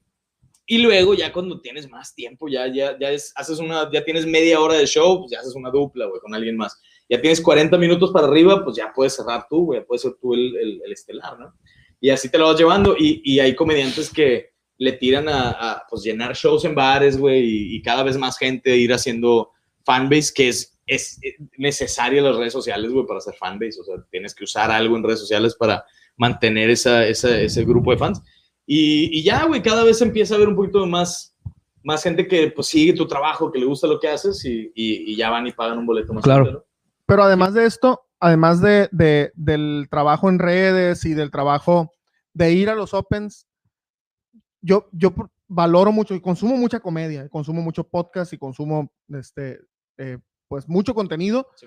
Y luego ya cuando tienes más tiempo, ya, ya, ya es, haces una, ya tienes media hora de show, pues ya haces una dupla, güey, con alguien más. Ya tienes 40 minutos para arriba, pues ya puedes cerrar tú, güey, puedes ser tú el, el, el estelar, ¿no? Y así te lo vas llevando. Y, y hay comediantes que le tiran a, a, pues, llenar shows en bares, güey, y, cada vez más gente ir haciendo fanbase, que es, es necesaria las redes sociales, güey, para hacer fanbase. O sea, tienes que usar algo en redes sociales para mantener esa, esa, ese grupo de fans. Y, y ya, güey, cada vez empieza a haber un poquito más, más gente que pues, sigue tu trabajo, que le gusta lo que haces y, y, y ya van y pagan un boleto más. Claro. Pero además de esto, además de, de- del trabajo en redes y del trabajo de ir a los Opens, yo, yo valoro mucho y consumo mucha comedia, consumo mucho podcast y consumo este, eh, pues mucho contenido. Sí.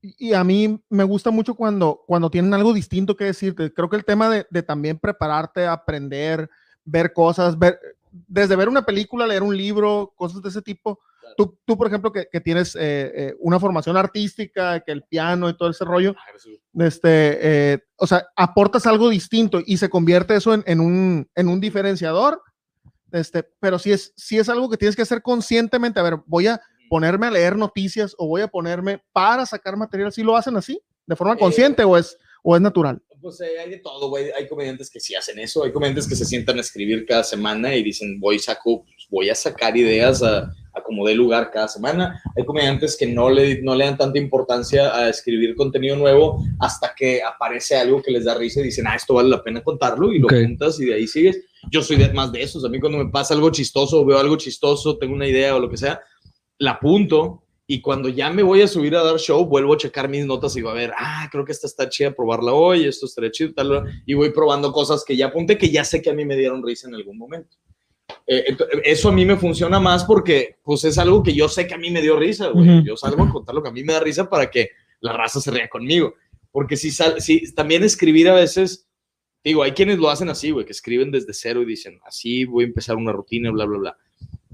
Y, a mí me gusta mucho cuando, cuando tienen algo distinto que decirte. Creo que el tema de, de también prepararte, aprender, ver cosas, ver, desde ver una película, leer un libro, cosas de ese tipo. Claro. Tú, tú por ejemplo, que, que tienes eh, eh, una formación artística, que el piano y todo ese rollo, Ah, este, eh, o sea, aportas algo distinto y se convierte eso en, en un, en un diferenciador. Este, pero si es, si es algo que tienes que hacer conscientemente, a ver, voy a ponerme a leer noticias o voy a ponerme para sacar material, si lo hacen así, de forma Eh, consciente o es, o es natural. Pues eh, hay de todo, güey. Hay comediantes que sí hacen eso. Hay comediantes que se sientan a escribir cada semana y dicen, voy, saco, pues, voy a sacar ideas a, a como dé lugar cada semana. Hay comediantes que no le, no le dan tanta importancia a escribir contenido nuevo hasta que aparece algo que les da risa y dicen, ah, esto vale la pena contarlo y lo juntas y de ahí sigues. Yo soy de, más de esos. A mí cuando me pasa algo chistoso, veo algo chistoso, tengo una idea o lo que sea, la apunto y cuando ya me voy a subir a dar show, vuelvo a checar mis notas y digo, a ver, ah, creo que esta está chida, probarla hoy, esto estaría chido, tal, y voy probando cosas que ya apunté, que ya sé que a mí me dieron risa en algún momento. Eh, eso a mí me funciona más porque, pues, es algo que yo sé que a mí me dio risa, güey. Ujú. Yo salgo a contar lo que a mí me da risa para que la raza se ría conmigo. Porque si, sal, si también escribir a veces, digo, hay quienes lo hacen así, güey, que escriben desde cero y dicen, así voy a empezar una rutina, bla, bla, bla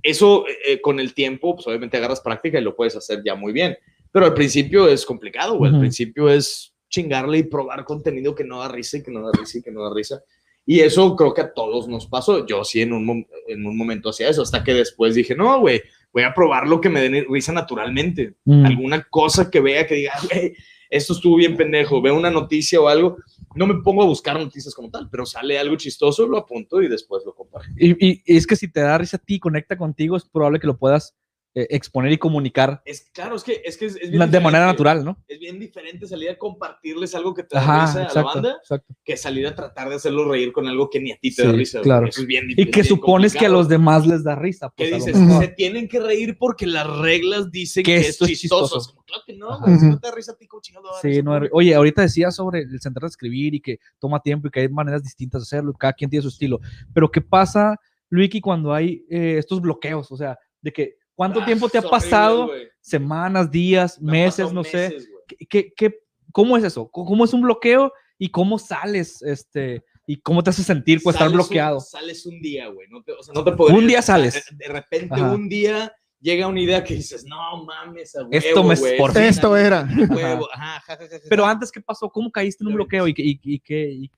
eso eh, con el tiempo, pues obviamente agarras práctica y lo puedes hacer ya muy bien. Pero al principio es complicado, güey. Al principio es chingarle y probar contenido que no da risa y que no da risa y que no da risa. Y eso creo que a todos nos pasó. Yo sí en un, en un momento hacía eso, hasta que después dije, no, güey, voy a probar lo que me dé risa naturalmente. Mm. Alguna cosa que vea que diga, güey, esto estuvo bien pendejo, veo una noticia o algo. No me pongo a buscar noticias como tal, pero sale algo chistoso, lo apunto y después lo comparto. Y, es que si te da risa a ti, conecta contigo, es probable que lo puedas eh, exponer y comunicar Es claro, es que es, que es, es bien de manera natural, ¿no? Es bien diferente salir a compartirles algo que te da Ajá, risa a la banda exacto. que salir a tratar de hacerlos reír con algo que ni a ti te da risa. claro. Eso es bien Y que supones que a los demás les da risa. pues, lo dices, se tienen que reír porque las reglas dicen Que que, esto es chistoso. Es como, claro que no, güey. Si no te da risa a ti, como chingado Sí, no, oye, ahorita decías sobre el sentar a escribir y que toma tiempo y que hay maneras distintas de hacerlo, cada quien tiene su estilo. Pero ¿qué pasa, Luiki, cuando hay eh, estos bloqueos? O sea, de que ¿cuánto Ah, tiempo te ha horrible, pasado? güey. Semanas, días, Me meses, no sé. meses, güey. ¿Qué, qué, qué- cómo es eso? ¿Cómo es un bloqueo y cómo sales? Este, ¿Y cómo te hace sentir pues, estar Sales un- bloqueado? sales un día, güey. No te, o sea, no te podrías- Un día sales. De repente, Ajá. un día llega una idea que dices, no mames, a huevo, Esto me- güey, por. Esto era. huevo, ajá. Pero antes, ¿qué pasó? ¿Cómo caíste en un bloqueo? ¿Y, qué- y, y qué- y-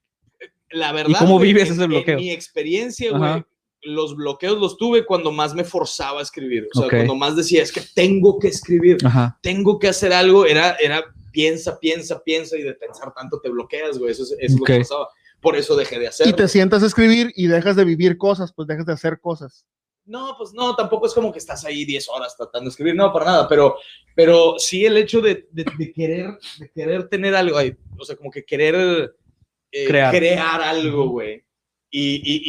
la verdad. cómo güey, vives en- ese bloqueo? En mi experiencia, güey, los bloqueos los tuve cuando más me forzaba a escribir. O sea, Ok. cuando más decía, es que tengo que escribir, Ajá. tengo que hacer algo, era, era piensa, piensa, piensa y de pensar tanto te bloqueas, güey. Eso es, eso es lo que pasaba. Por eso dejé de hacerlo. Y te sientas a escribir y dejas de vivir cosas, pues dejas de hacer cosas. No, pues no, tampoco es como que estás ahí 10 horas tratando de escribir, no, para nada, pero, pero sí el hecho de, de- de querer, de querer tener algo, ay, o sea, como que querer eh, Crear. crear algo, güey. Y, y,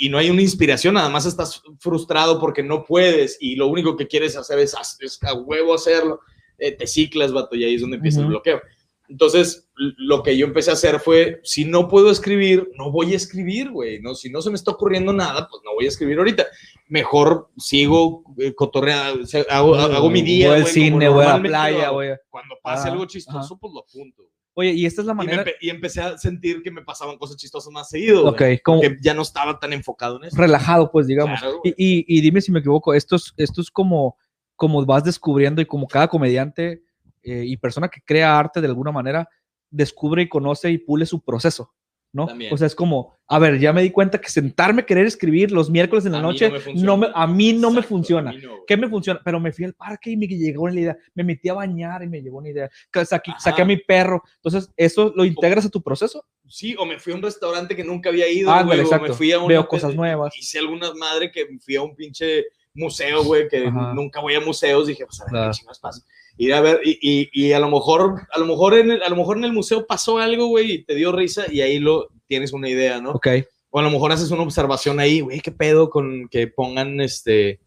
y, y- no hay una inspiración, nada más estás frustrado porque no puedes y lo único que quieres hacer es, es a huevo hacerlo, eh, te ciclas, vato, y ahí es donde empieza el Ujú. bloqueo. Entonces, lo que yo empecé a hacer fue, si no puedo escribir, no voy a escribir, güey, ¿no? Si no se me está ocurriendo nada, pues no voy a escribir ahorita. Mejor sigo eh, cotorreando, sea, hago, hago mi día, Voy al güey, cine, voy a la playa, a... Cuando pase Ajá, algo chistoso, ajá. pues lo apunto. Oye, y esta es la Y, manera... empe- y empecé a sentir que me pasaban cosas chistosas más seguido, Ok, como porque ya no estaba tan enfocado en eso. relajado, pues, digamos. Claro, Y, güey. y, y dime si me equivoco, esto es, esto es como, como vas descubriendo y como cada comediante eh, y persona que crea arte de alguna manera descubre y conoce y pule su proceso, ¿no? También. O sea, es como, a ver, ya me di cuenta que sentarme a querer escribir los miércoles en la A mí noche, no me funciona. no me, a mí no me funciona. no. ¿Qué me funciona? Pero me fui al parque y me llegó una idea. Me metí a bañar y me llegó una idea. Saqué, a mi perro. Entonces, ¿eso lo integras a tu proceso? Sí, o me fui a un restaurante que nunca había ido, Ándale, güey, o me exacto. fui a una- Veo cosas nuevas. Hice alguna madre que fui a un pinche museo, güey, que Ajá. nunca voy a museos, dije, pues a ver Claro. qué chingados pasa. Ir a ver, y, y, y a lo mejor, a lo mejor en el, a lo mejor en el museo pasó algo, güey, y te dio risa, y ahí lo tienes una idea, ¿no? Ok. O a lo mejor haces una observación ahí, güey, qué pedo con que pongan este.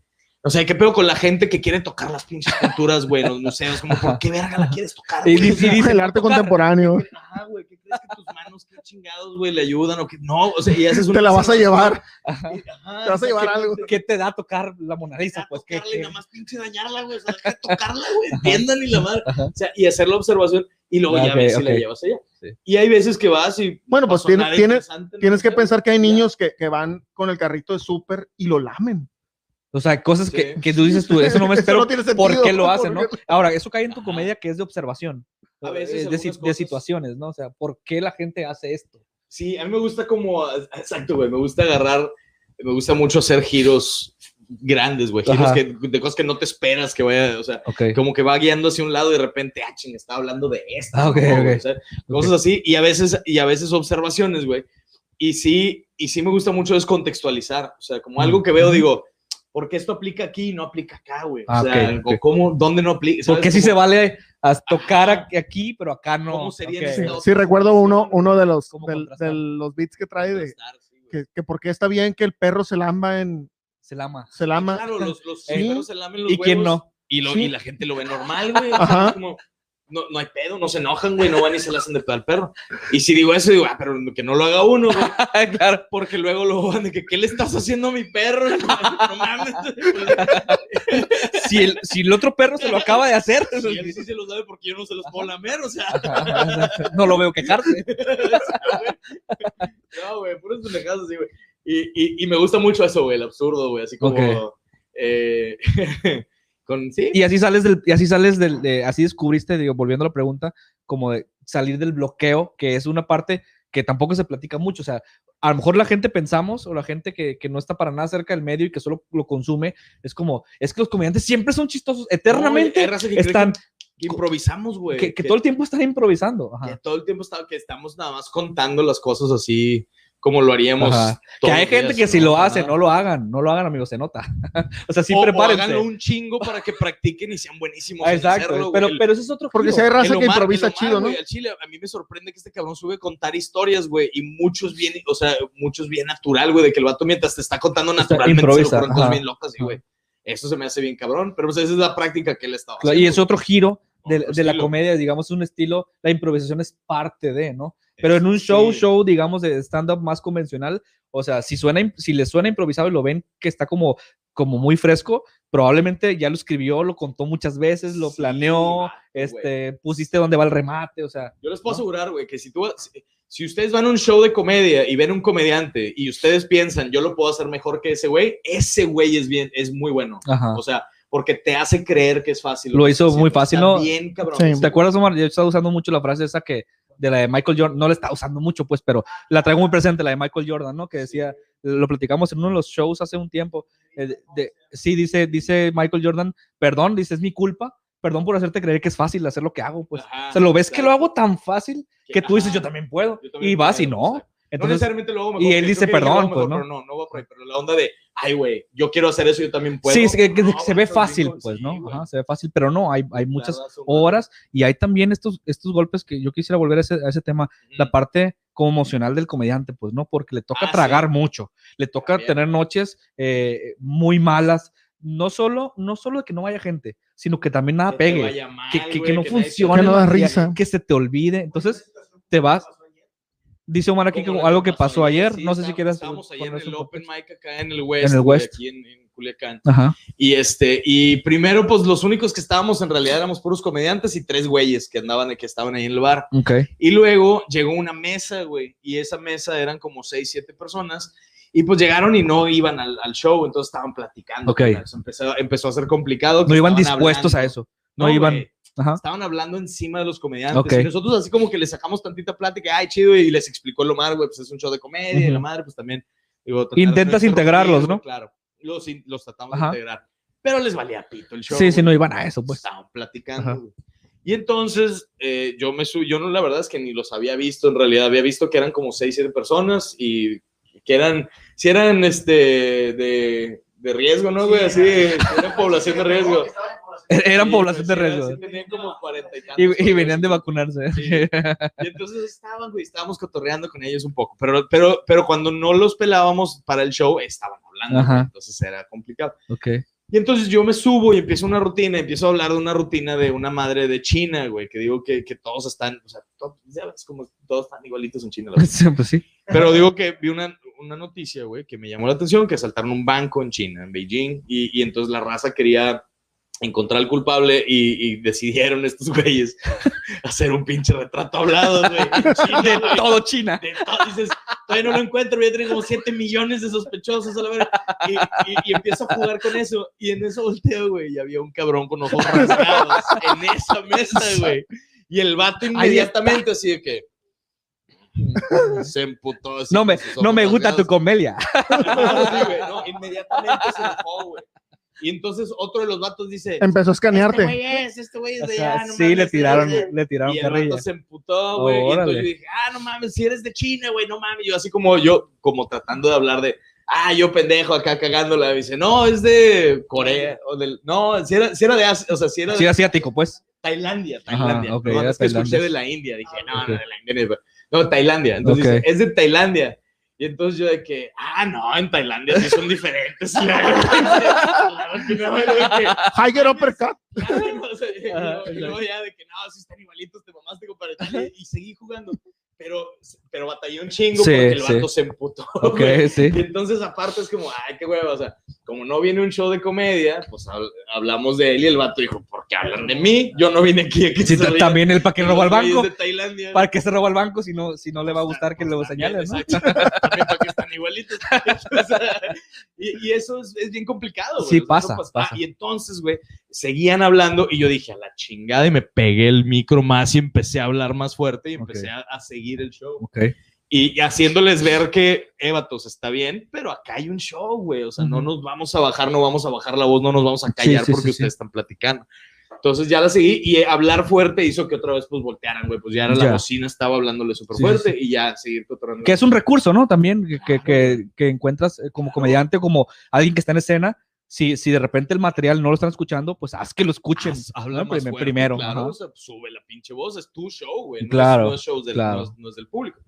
O sea, qué pedo con la gente que quiere tocar las pinches pinturas, güey, en los museos. Como, ¿por qué verga la quieres tocar? Y dice- el arte tocar. contemporáneo. Ajá, güey, ¿qué crees que tus manos, qué chingados, güey, le ayudan? O que no, o sea, y haces una Te la vas a llevar. Ajá. Ajá, Te vas a llevar algo. ¿Qué te da tocar la Mona Lisa? Pues que tocarla y nada más pinche dañarla, güey. O sea, deja de tocarla, güey. Entiendan y la madre. Ajá. O sea, y hacer la observación y luego Ah, ya ok, ves si la llevas allá. Sí. Y hay veces que vas y. Bueno, pues pasó tiene- nada tiene- interesante en el Tienes que pensar que hay niños que, que van con el carrito de súper y lo lamen. O sea, cosas Sí. que, que tú dices tú, eso no me Eso espero. no tiene ¿Por sentido, qué lo hacen, no? Ahora, eso cae en tu comedia que es de observación. A veces eh, de, algunas de cosas- situaciones, ¿no? O sea, ¿por qué la gente hace esto? Sí, a mí me gusta como. Exacto, güey. Me gusta agarrar. Me gusta mucho hacer giros grandes, güey. Giros que, de cosas que no te esperas que vaya. O sea, Ok. como que va guiando hacia un lado y de repente, ah, ching, estaba hablando de esto. Ah, ok, ¿no? ok. O sea, cosas así. Y a veces, y a veces observaciones, güey. Y sí, y sí me gusta mucho descontextualizar. O sea, como algo que veo, digo, ¿por qué esto aplica aquí y no aplica acá, güey? O Ah, sea, o ok. cómo, dónde no aplica. ¿Por ¿sabes? qué sí se vale a tocar Ajá. aquí- pero acá no? ¿Cómo sería en Ok. este Sí, sí, recuerdo uno, uno de los, de los beats que trae de sí, que, que por qué está bien que el perro se lamba en Se la ama. se lama. Claro, los, los Sí. perros se lamen los ¿Y quién huevos no? Y, lo, Sí. y la gente lo ve normal, güey. o sea, Ajá. es como, no, no hay pedo, no se enojan, güey, no van y se le hacen de pedo al perro. Y si digo eso, digo, ah, pero que no lo haga uno, güey. claro. Porque luego lo van de que, ¿qué le estás haciendo a mi perro? No mames. Si el, si el otro perro se lo acaba de hacer, Y él sí se lo sabe porque yo no se los puedo lamer, o sea. no lo veo quejarse. No, güey, puras pendejadas así, güey. Y, y, y me gusta mucho eso, güey, el absurdo, güey, así como... Eh, con, sí, Y así sales del, y así sales del, de- así descubriste, digo, volviendo a la pregunta, como de salir del bloqueo, que es una parte que tampoco se platica mucho. O sea, a lo mejor la gente pensamos, o la gente que, que no está para nada cerca del medio y que solo lo consume, es como, es que los comediantes siempre son chistosos, No, eternamente que cree están, que improvisamos, güey. que, que todo el tiempo están improvisando. que Ajá. todo el tiempo está, que estamos nada más contando las cosas así como lo haríamos. Que hay gente días, que si ¿no? lo hace, no lo hagan, no lo hagan, amigos, se nota. o sea, sí, o, o prepárense. háganlo un chingo para que practiquen y sean buenísimos. En Exacto, hacerlo, pero, pero eso es otro Porque giro. si hay raza que improvisa chido, ¿no? güey, al chile, a mí me sorprende que este cabrón sube a contar historias, güey, y muchos bien, o sea, muchos bien natural, güey, de que el vato mientras te está contando naturalmente improvisa, bien locas, y, güey. Eso se me hace bien cabrón, pero pues esa es la práctica que él estaba Claro, Y es otro giro de, de la comedia, digamos, un estilo, la improvisación es parte de, ¿no? Pero en un show, Sí. show, digamos, de stand-up más convencional, o sea, si suena, si le suena improvisado y lo ven que está como, como muy fresco, probablemente ya lo escribió, lo contó muchas veces, lo Sí, planeó, este, pusiste dónde va el remate, o sea, Yo les puedo ¿no? asegurar, güey, que si tú, si, si ustedes van a un show de comedia y ven un comediante y ustedes piensan, yo lo puedo hacer mejor que ese güey, ese güey es bien, es muy bueno. ajá. O sea, porque te hace creer que es fácil. Lo que hizo muy fácil, Está ¿no? Bien, cabrón. Sí. ¿Te acuerdas, Omar? Yo estaba usando mucho la frase esa que de la de Michael Jordan, no la estaba usando mucho, pues, pero la traigo muy presente, la de Michael Jordan, ¿no? Que decía, lo platicamos en uno de los shows hace un tiempo. eh, de- de- sí, dice, dice Michael Jordan, perdón, dice, es mi culpa, perdón por hacerte creer que es fácil hacer lo que hago, pues. Ajá, o sea, lo ves que lo hago tan fácil que tú dices, yo también puedo. yo también y vas y puedo, no. exacto. no Entonces, necesariamente lo hago mejor. y él dice, que perdón, mejor, pues, ¿no? Pero no, no va por ahí. Pero la onda de, ay, güey, yo quiero hacer eso, yo también puedo. sí, es que, que No, se ve fácil, digo, pues, sí, ¿no? Ajá, se ve fácil, pero no, hay, hay muchas razón, horas y hay también estos, estos golpes que yo quisiera volver a ese, a ese tema, la parte como emocional del comediante, pues, ¿no? Porque le toca Ah, tragar sí. mucho, le toca También. tener noches eh, muy malas, no solo, no solo de que no vaya gente, sino que también nada Que pegue, mal, que, que- que güey, no funcione, Que no risa. que se te olvide, entonces te vas. Dice Omar aquí Como algo que pasó ayer, sí, no sé si quieres Estábamos ahí en el Open. Mic acá en el West. En el West. Aquí en, en Culiacán. Ajá, Y este, y primero, pues los únicos que estábamos en realidad éramos puros comediantes y tres güeyes que andaban, que estaban ahí en el bar. Y luego llegó una mesa, güey, y esa mesa eran como seis, siete personas. Y pues llegaron y no iban al, al show, entonces estaban platicando. Empezó, empezó a ser complicado. No iban dispuestos a eso, no, iban, ajá, Estaban hablando encima de los comediantes. Ok. Y nosotros así como que les sacamos tantita plática, ay, chido, y les explicó lo más, güey, pues es un show de comedia y Ujú. la madre, pues también. digo, de Intentas integrarlos, ¿no? Claro, los, in- los tratamos Ajá. de integrar. Pero les valía pito el show. sí, sí, no iban a eso, pues. Estaban platicando. Güey. Y entonces eh, yo me subí, yo no, la verdad es que ni los había visto en realidad, había visto que eran como 6, 7 personas y que eran, si eran este, de, de riesgo, ¿no, güey? Así, eran población de riesgo. Eran Sí, población pues, de riesgo. sí, tenían como 40 y tantos. Y, y venían de vacunarse. Sí. Y entonces estaban, güey, estábamos cotorreando con ellos un poco, pero, pero, pero cuando no los pelábamos para el show, estaban hablando, güey, entonces era complicado. ok. Y entonces yo me subo y empiezo una rutina, empiezo a hablar de una rutina de una madre de China, güey, que digo que, que todos están, o sea, todos, ya ves como todos están igualitos en China. pues sí. Pero digo que vi una, una noticia, güey, que me llamó la atención, que asaltaron un banco en China, en Beijing, y, y entonces la raza quería encontrar al culpable y, y decidieron estos güeyes hacer un pinche retrato hablado, güey. China, De güey. todo China. De todo, dices, todavía no lo encuentro, ya tengo como 7 millones de sospechosos a la verga. Y, y, y empiezo a jugar con eso. Y en eso volteo, güey, y había un cabrón con ojos rasgados en esa mesa, güey. Y el vato inmediatamente así de que se emputó. así No me, no me gusta tu comelia. No, sí, güey, no, inmediatamente se enojó, güey. Y entonces otro de los vatos dice, Empezó a este escanearte. güey es, este güey es de Ajá, allá, no sí, le tiraron, este- le tiraron y el vato se emputó, güey. Y entonces yo dije, ah, no mames, si eres de China, güey, no mames. Yo así como yo, como tratando de hablar de, ah, yo pendejo acá cagándola. Y dice, no, es de Corea. O del, no, si era, si era de Asia, o sea, si era de Sí, asiático, pues. Tailandia, Ajá, Tailandia. ok, Perdón, era es que escuché de la India. Dije, no, no, de la India. no, No, Tailandia. Entonces Ok. dice, es de Tailandia. Y entonces yo de que, ah, no, en Tailandia sí son diferentes. Claro que no, güey, que- Higher uppercut. Claro que no, o sea, y luego- y luego ya de que no, si están igualitos, te mamaste compadre. Y seguí jugando. Pero, pero batallé un chingo Sí, porque el sí. vato se emputó. Ok, sí. Y entonces, aparte, es como, ay, qué hueva. O sea, como no viene un show de comedia, pues hab- hablamos de él y el vato dijo, ¿por qué hablan de mí? Yo no vine aquí a que Sí, también el para que de robó al banco. de Tailandia. ¿Para qué se robó al banco si no, si no le va a gustar que lo señalen, no? exacto. También para que están igualitos. O sea, y, y eso es, es bien complicado. güey. Sí, O sea, pasa. Ah, y entonces, güey, seguían hablando y yo dije, a la chingada, y me pegué el micro más y empecé a hablar más fuerte y empecé a, a seguir el show. Ok. Y, haciéndoles ver que, Evatos, está bien, pero acá hay un show, güey. O sea, no Ujú. nos vamos a bajar, no vamos a bajar la voz, no nos vamos a callar sí, porque sí, ustedes sí. están platicando. Entonces ya la seguí y eh, hablar fuerte hizo que otra vez pues voltearan, güey. Pues ya era la Ya. bocina, estaba hablándole súper Sí, fuerte y ya seguir cotorreando. Que es un recurso, ¿no? También que, que, que, que encuentras eh, como comediante, como alguien que está en escena. Si, si de repente el material no lo están escuchando, pues haz que lo escuchen. Haz- habla ¿no? más fuerte, primero. Claro, o sea, sube la pinche voz, es tu show, güey. No Claro, es, no es shows del, claro. no es- no es del público.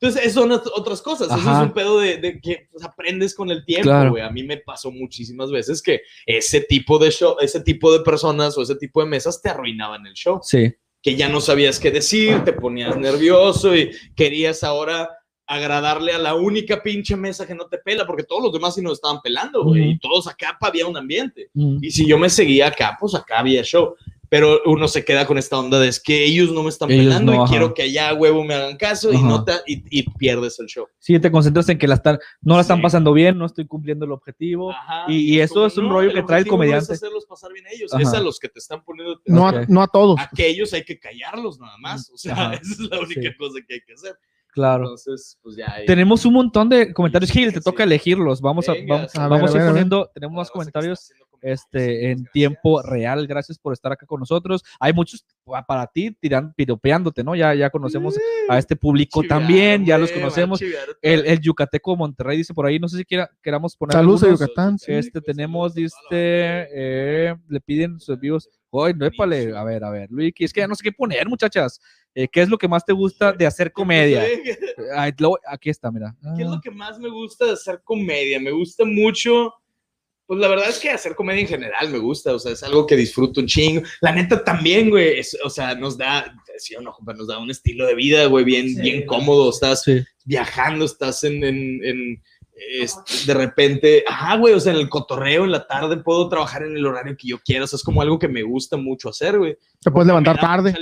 Entonces, eso son ot- otras cosas. Eso es un pedo de, de que pues, aprendes con el tiempo, Claro. A mí me pasó muchísimas veces que ese tipo de show, ese tipo de personas o ese tipo de mesas te arruinaban el show. Sí, Que ya no sabías qué decir, te ponías nervioso y querías ahora agradarle a la única pinche mesa que no te pela, porque todos los demás sí nos estaban pelando, güey. Y todos acá había un ambiente. Y si yo me seguía acá, pues acá había show. Pero uno se queda con esta onda de es que ellos no me están Ellos pelando no, y ajá. quiero que allá a huevo me hagan caso y, no te- y, y pierdes el show. Sí, te concentras en que la están, no la están Sí. pasando bien, no estoy cumpliendo el objetivo. Ajá, y- y eso es un no, rollo que trae el objetivo no es comediante. hacerlos pasar bien a ellos, Ajá. es a los que te están poniendo No, a, no a todos. aquellos hay que callarlos nada más. O sea, Ajá. esa es la única Sí. cosa que hay que hacer. Claro. Entonces, pues ya. ahí- Tenemos un montón de comentarios. Sí, Gil, te sí. toca elegirlos. Vamos a, vamos, sí. A ver, vamos a ir ver, a ver. poniendo. Tenemos más comentarios, este, en tiempo real. Gracias por estar acá con nosotros. Hay muchos pa- para ti tiran, piropeándote, ¿no? Ya, ya conocemos a este público también, ya los conocemos. El, el Yucateco Monterrey dice por ahí, no sé si quiera, queramos poner. Saludos a. Yucatán. sí. Este, tenemos, dice, eh, le piden sus vivos. Ay, no, épale, a ver, a ver, Luis, es que ya no sé qué poner, muchachas. Eh, ¿Qué es lo que más te gusta de hacer comedia? ¿Qué Ay, lo- aquí está, mira. es Ah, lo que más me gusta de hacer comedia? Me gusta mucho. Pues la verdad es que hacer comedia en general me gusta, o sea, es algo que disfruto un chingo. La neta también, güey, es- o sea, nos da, sí o no, nos da un estilo de vida, güey, bien, Sí. bien cómodo. Estás sí. viajando, estás en, en, en, este, de repente, ah, güey, o sea, en el cotorreo, en la tarde puedo trabajar en el horario que yo quiera, o sea, es como algo que me gusta mucho hacer, güey. Te puedes levantar tarde.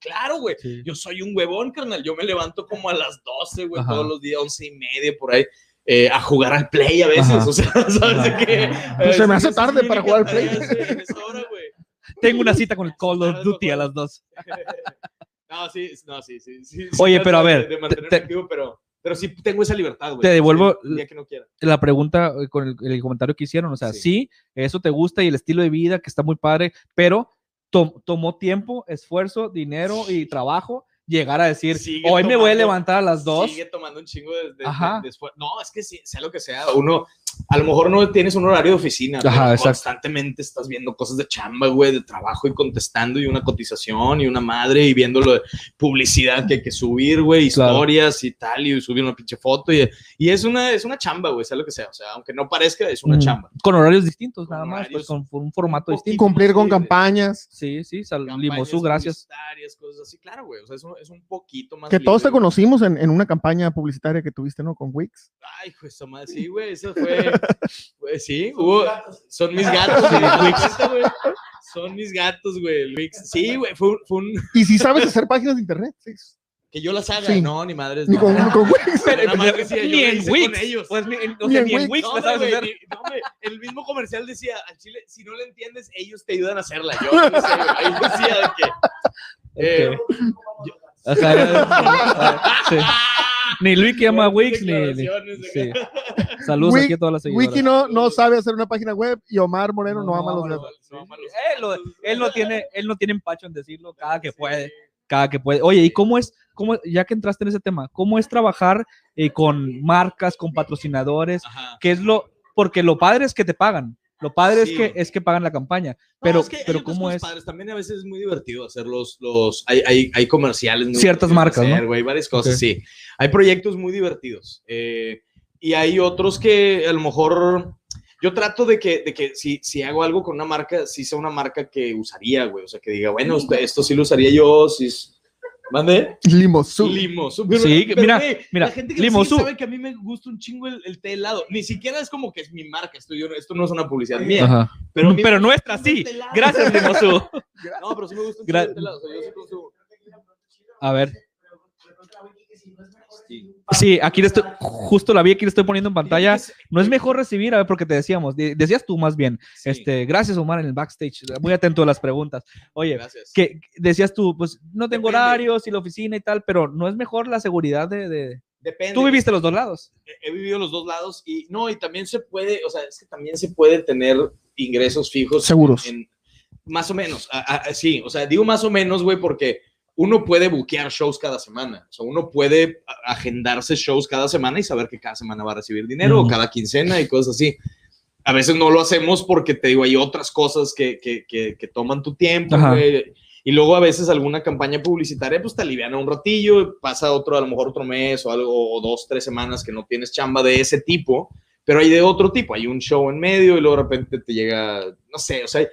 Claro, güey. Sí. Yo soy un huevón, carnal. Yo me levanto como a las 12, güey, Ajá. todos los días, 11 y media, por ahí, eh, a jugar al play a veces. Ajá. O sea, ¿sabes de qué? Pues se me hace tarde para jugar al Play. sí, hora. Tengo una cita con el Call of Duty a las dos. No, sí, no, sí, sí. sí, sí Oye, trato pero a de- ver, De mantenerme te- activo, pero, pero sí tengo esa libertad, güey. te devuelvo- Sí, el día que no. La pregunta eh, con el, el comentario que hicieron, o sea, sí. Sí. eso te gusta y el estilo de vida que está muy padre, pero to- tomó tiempo, esfuerzo, dinero y trabajo llegar a decir, Sigue hoy me voy a levantar a las dos. Sigue tomando un chingo de, de- Ajá. de- de esfuerzo. No, es que sí, sea lo que sea, uno, a lo mejor no tienes un horario de oficina, Ajá, pero exacto. constantemente estás viendo cosas de chamba, güey, de trabajo y contestando y una cotización y una madre y viendo lo de publicidad que hay que subir, güey, Claro. historias y tal, y subir una pinche foto y, y es una, es una chamba, güey, sea lo que sea, o sea, aunque no parezca, es una Mm, chamba. Con horarios distintos, Con nada más, pues con, un formato distinto. Y cumplir con Sí, campañas. Sí, sí, sal- Campañas Limosú, gracias. Cosas así, claro, güey, o sea, es un, es un poquito más. Que todos te güey. conocimos en, en una campaña publicitaria que tuviste, ¿no? Con Wix. Ay, pues madre, sí, güey, eso fue, pues, sí, hubo, son mis gatos, güey, güey, son mis gatos, güey, el Wix. sí, güey, fue, un- fue un, Y si sabes hacer páginas de internet. Sí. que yo las haga, Sí. no, ni madres, Ni no. con, con Wix. Pero nada más decía, yo ni en hice con Wix. ellos. Pues, ni, en- o Ni sea, en ni en Wix. Wix No, le sabes güey, hacer. ni- no, güey, el mismo comercial decía, al chile, si no le entiendes, ellos te ayudan a hacerla, yo no sé, güey, ahí decía de que, eh, Ajá, ya- sí. Ni Luis que llama a Wix, ni. ni- sí. Saludos aquí a todas las seguidoras. Wiki no, no sabe hacer una página web y Omar Moreno no, No, ama los no, web. No, Él, lo- gatos. él no tiene, él no tiene empacho en decirlo cada que Sí. puede, cada que puede. Oye, ¿y cómo es, cómo, ya que entraste en ese tema, cómo es trabajar eh, con marcas, con patrocinadores? Ajá. ¿Qué es lo, porque lo padre es que te pagan, lo padre Sí. es que es que pagan la campaña, No, pero, es que pero cómo es, padres. También a veces es muy divertido hacer los, los hay, hay, hay comerciales. muy Ciertas marcas, ¿no? hacer, güey, varias cosas, Ok. sí. Hay proyectos muy divertidos. eh, y hay otros que a lo mejor yo trato de que, de que si, si hago algo con una marca, si sea una marca que usaría, güey. O sea, que diga, bueno, esto, esto sí lo usaría yo. Si es... ¿Mande? Limosú. Limo. su- Sí, pero, mira, güey, mira, la gente que Limo me sigue Su. sabe que a mí me gusta un chingo el, el té helado. Ni siquiera es como que es mi marca. Esto, yo- esto no es una publicidad mía. Ajá. Pero, pero nuestra sí, gracias Limosú. No, pero sí me gusta un Gra- chingo el té helado. O sea, yo sí consumo. A ver. Sí, aquí le estoy, justo la vi, aquí le estoy poniendo en pantalla. No es mejor recibir, a ver, porque te decíamos, de- decías tú más bien, Sí, este, gracias Omar en el backstage, muy atento a las preguntas. Oye, gracias. que decías tú, pues no tengo Depende. horarios y la oficina y tal, pero no es mejor la seguridad de, de- Depende. Tú viviste los dos lados. He, vivido los dos lados y no, y también se puede, o sea, es que también se puede tener ingresos fijos. Seguros. en- más o menos, a- sí, o sea, digo más o menos, güey, porque uno puede buquear shows cada semana. O sea, uno puede agendarse shows cada semana y saber que cada semana va a recibir dinero o cada quincena y cosas así. A veces no lo hacemos porque te digo, hay otras cosas que, que, que, que toman tu tiempo, güey. Y luego a veces alguna campaña publicitaria, pues te aliviana un ratillo, pasa otro, a lo mejor otro mes o algo, o dos, tres semanas que no tienes chamba de ese tipo, pero hay de otro tipo, hay un show en medio y luego de repente te llega, no sé, o sea, hay,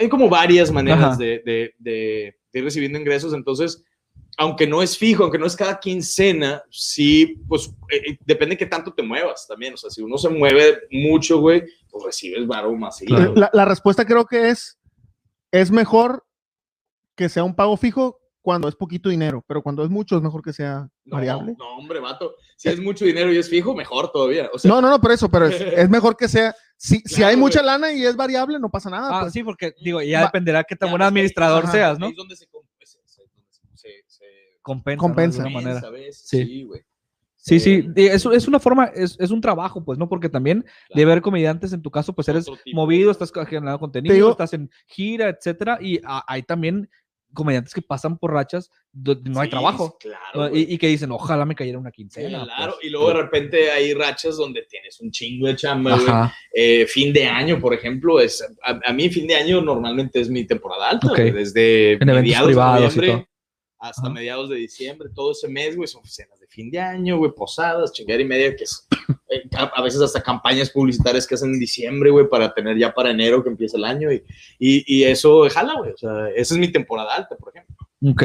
hay como varias maneras Ajá. de, de, de- de ir recibiendo ingresos, entonces, aunque no es fijo, aunque no es cada quincena, sí, pues eh, eh, depende que tanto te muevas también, o sea, si uno se mueve mucho, güey, pues recibes varo más seguido. La, la respuesta creo que es, es mejor que sea un pago fijo cuando es poquito dinero, pero cuando es mucho es mejor que sea No, variable. No, hombre, vato. Si es mucho dinero y es fijo, mejor todavía. O sea, No, no, no, por eso, pero es, es mejor que sea. Si, si Claro, hay mucha güey. lana y es variable, no pasa nada. Ah, pues. sí, porque digo, ya Va- dependerá qué tan ya buen administrador ajá, seas, ¿no? es donde se, se- se- se- se- Compensa, Compensa. ¿no? De alguna manera. Sí. Sí, güey. Sí, sí, Eh, es, es una forma, es, es un trabajo, pues, ¿no? Porque también Claro. debe haber comediantes, en tu caso, pues eres movido, de- estás generando contenido, digo- estás en gira, etcétera, y a- hay también comediantes que pasan por rachas donde no hay Sí, trabajo, Claro. y, y que dicen, ojalá me cayera una quincena. Claro, pues". y luego de repente hay rachas donde tienes un chingo de chamba, Eh, fin de año, por ejemplo, es a, a mí fin de año normalmente es mi temporada alta, Ok. güey, desde En mediados de privados y noviembre todo. Hasta Ajá. mediados de diciembre, todo ese mes, güey, son cenas de fin de año, güey, posadas, chingadera y media, que es eh, a, veces hasta campañas publicitarias que hacen en diciembre, güey, para tener ya para enero que empieza el año y, y, y eso jala, güey, o sea, esa es mi temporada alta, por ejemplo. ok.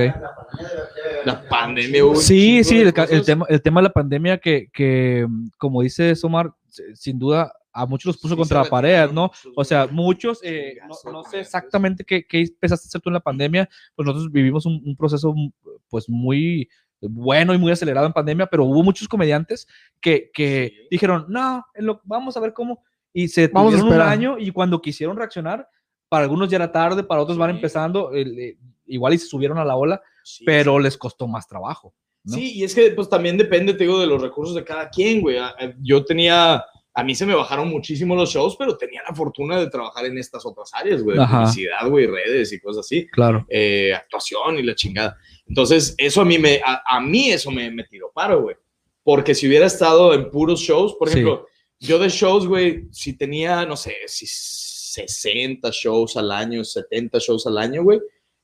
La pandemia, hubo un Sí, chingo sí, de el, tema, el tema de la pandemia que, que, como dice Somar, s- sin duda a muchos los puso Sí, contra la pared, ¿no? O sea, muchos, eh, no, no sé exactamente qué, qué empezaste a hacer tú en la pandemia, pues nosotros vivimos un, un proceso mm, pues muy bueno y muy acelerado en pandemia, pero hubo muchos comediantes que, que Sí. dijeron, no, lo- vamos a ver cómo, y se Vamos tuvieron un año y cuando quisieron reaccionar, para algunos ya era tarde, para otros van Sí. empezando, el, eh, igual y se subieron a la ola, Sí, pero sí. les costó más trabajo. ¿no? Sí, y es que pues también depende, te digo, de los recursos de cada quien, güey. Yo tenía, a mí se me bajaron muchísimo los shows, pero tenía la fortuna de trabajar en estas otras áreas, güey, de publicidad, güey, redes y cosas así, Claro. eh, actuación y la chingada. Entonces, eso a mí me, a, a mí eso me, me tiró paro, güey. Porque si hubiera estado en puros shows, por Sí. ejemplo, yo de shows, güey, si tenía, no sé, si 60 shows al año, 70 shows al año, güey,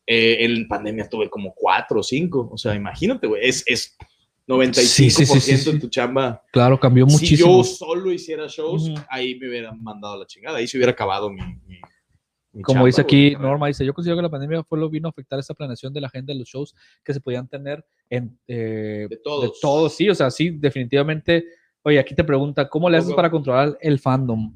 eh, en pandemia tuve como 4 o 5. O sea, imagínate, güey, es, es 95% Sí, sí, sí, de tu chamba. Claro, cambió muchísimo. Si yo solo hiciera shows, ahí me hubieran mandado la chingada, ahí se hubiera acabado mi. mi- mi Como chamba, dice aquí. Norma, dice, yo considero que la pandemia fue lo que vino a afectar esta planeación de la agenda de los shows que se podían tener en, eh, De todos. todos, sí, o sea, sí, definitivamente. Oye, aquí te pregunta, ¿cómo le haces para controlar el fandom?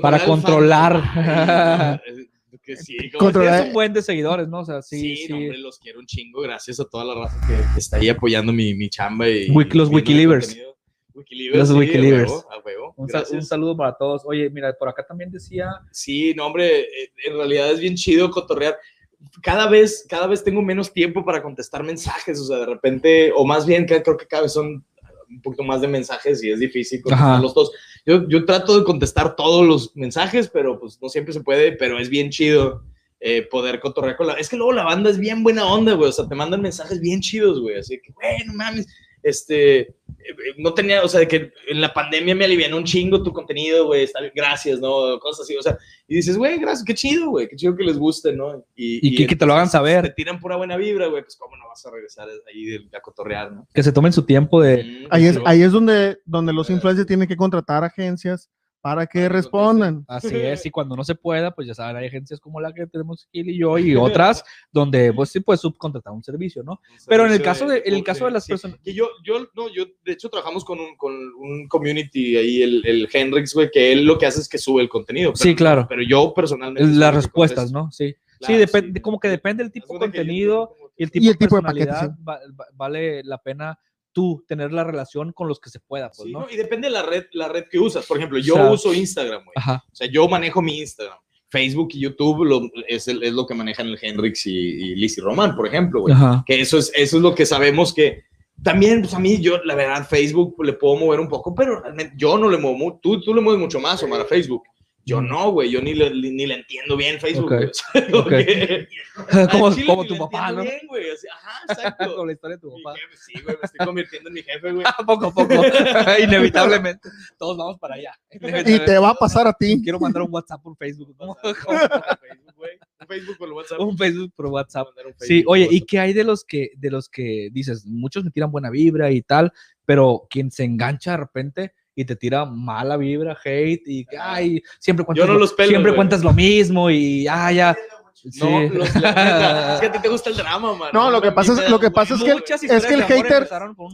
Para controlar. el controlar. fandom. Que sí, como Controlar- Es un buen de seguidores, ¿no? O sea, sí, Sí, sí. no, hombre, los quiero un chingo. Gracias a toda la raza que, que está ahí apoyando mi, mi chamba. Y, los Wikilivers. Los sí, a Wikilivers. huevo, a huevo. un, sa- un saludo para todos. Oye, mira, por acá también decía, Sí, no, hombre, eh, en realidad es bien chido cotorrear. Cada vez, cada vez tengo menos tiempo para contestar mensajes, o sea, de repente, o más bien, creo que cada vez son un poquito más de mensajes y es difícil contestarlos todos. Yo, yo trato de contestar todos los mensajes, pero pues no siempre se puede, pero es bien chido eh, poder cotorrear con la... Es que luego la banda es bien buena onda, güey, o sea, te mandan mensajes bien chidos, güey, así que, güey, no mames, este, eh, no tenía, o sea, de que en la pandemia me alivianó un chingo tu contenido, güey, gracias, ¿no? Cosas así, o sea, y dices, güey, gracias, qué chido, güey, qué chido que les guste, ¿no? Y que- que te lo hagan saber. Te tiran pura buena vibra, güey, pues cómo no vas a regresar ahí de- a cotorrear, ¿no? que se tomen su tiempo de... Mm, Ahí es, ahí es donde, donde los influencers tienen que contratar agencias para que respondan. Así es, y cuando no se pueda, pues ya saben, hay agencias como la que tenemos Gil y yo y otras donde pues sí puedes subcontratar un servicio, ¿no? Un Pero en el caso de, en el caso de las sí. personas... Que yo, yo, no, yo, de hecho, trabajamos con un, con un community ahí, el, el Henrix, güey, que él lo que hace es que sube el contenido. Sí, claro. Pero yo personalmente. Las el respuestas. ¿no? Sí. Claro, sí, depende, sí. como que depende del tipo de contenido y el tipo, el tipo de de paquete, personalidad. va- va- vale la pena tú tener la relación con los que se pueda, pues, Sí, ¿no? no, y depende de la red, la red que usas. Por ejemplo, yo O sea, uso Instagram, güey. Ajá. O sea, yo manejo mi Instagram. Facebook y YouTube lo- es, el- es lo que manejan el Henrix y, y Lizzy Román, por ejemplo, güey. Ajá. Que eso es, eso es lo que sabemos que también, pues a mí, yo, la verdad, Facebook le puedo mover un poco, pero realmente yo no le muevo, mu- tú, tú le mueves mucho más, Omar, a Facebook. Yo no, güey, yo ni le, ni le entiendo bien Facebook. Ok. güey. O sea, como como chile como tu papá, ¿no? bien, güey, o sea, ajá, exacto. Con la historia de tu papá. jefe, sí, güey, me estoy convirtiendo en mi jefe, güey. poco a poco, inevitablemente. Todos vamos para allá. Y te va a pasar a ti. Quiero mandar un WhatsApp por Facebook. ¿no? Facebook, güey. Un Facebook por WhatsApp. un Facebook por WhatsApp. Sí, oye, ¿y qué hay de los que, de los que dices, muchos me tiran buena vibra y tal, pero quien se engancha de repente y te tira mala vibra, hate y ay, siempre cuentas, no lo- los pelo, siempre cuentas lo mismo y ah, ya. No, los, es que a ti te gusta el drama, man. No, lo que pasa es- lo que pasa es que el- es que el hater-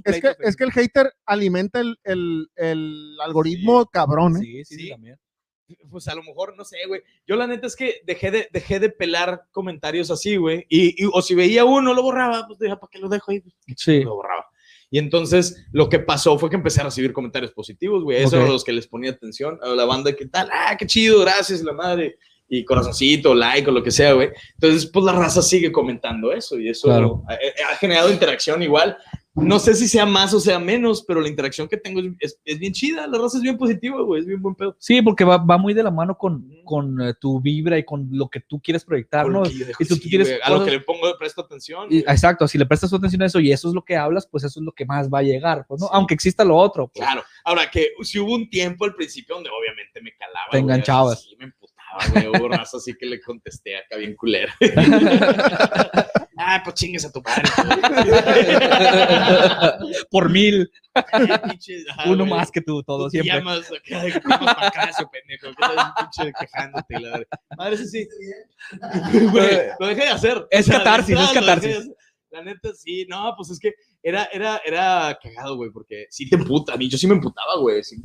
Es que, es que el hater alimenta el, el, el algoritmo cabrón, ¿eh? Sí, sí, sí, Sí. también. pues a lo mejor, no sé, güey. Yo la neta es que dejé de, dejé de pelar comentarios así, güey. Y, y- o si veía uno, lo borraba, pues dije, ¿para qué lo dejo ahí? Sí. Lo borraba. Y entonces lo que pasó fue que empecé a recibir comentarios positivos, güey. Esos Ok. eran los que les ponía atención a la banda, ¿qué tal? Ah, qué chido, gracias, la madre. Y corazoncito, like o lo que sea, güey. Entonces, pues la raza sigue comentando eso y eso Claro. ha, ha generado interacción igual. No sé si sea más o sea menos, pero la interacción que tengo es, es- es bien chida. La raza es bien positiva, güey. Es bien buen pedo. Sí, porque va, va muy de la mano con, con eh, tu vibra y con lo que tú quieres proyectar, Con ¿no? dejo, Y tú sí, quieres a lo que le pongo de presto atención. Y- exacto, si le prestas tu atención a eso y eso es lo que hablas, pues eso es lo que más va a llegar, pues, ¿no? Sí. Aunque exista lo otro. pues. Claro. Ahora que si hubo un tiempo al principio donde obviamente me calaba. Te enganchabas. Me güey. Hubo raza así que le contesté acá bien culera. ah, pues chingues a tu padre. Por mil, uno más que tú, todo Tú te siempre. llamas acá, de llamas Pancracio, pendejo. ¿Qué tal, pinche quejándote? la madre? Madre, eso sí. Güey, lo dejé de hacer. Es de catarsis, verdad, es catarsis. La neta, sí, no, pues es que era, era, era cagado, güey, porque sí te emputa. A mí yo sí me emputaba,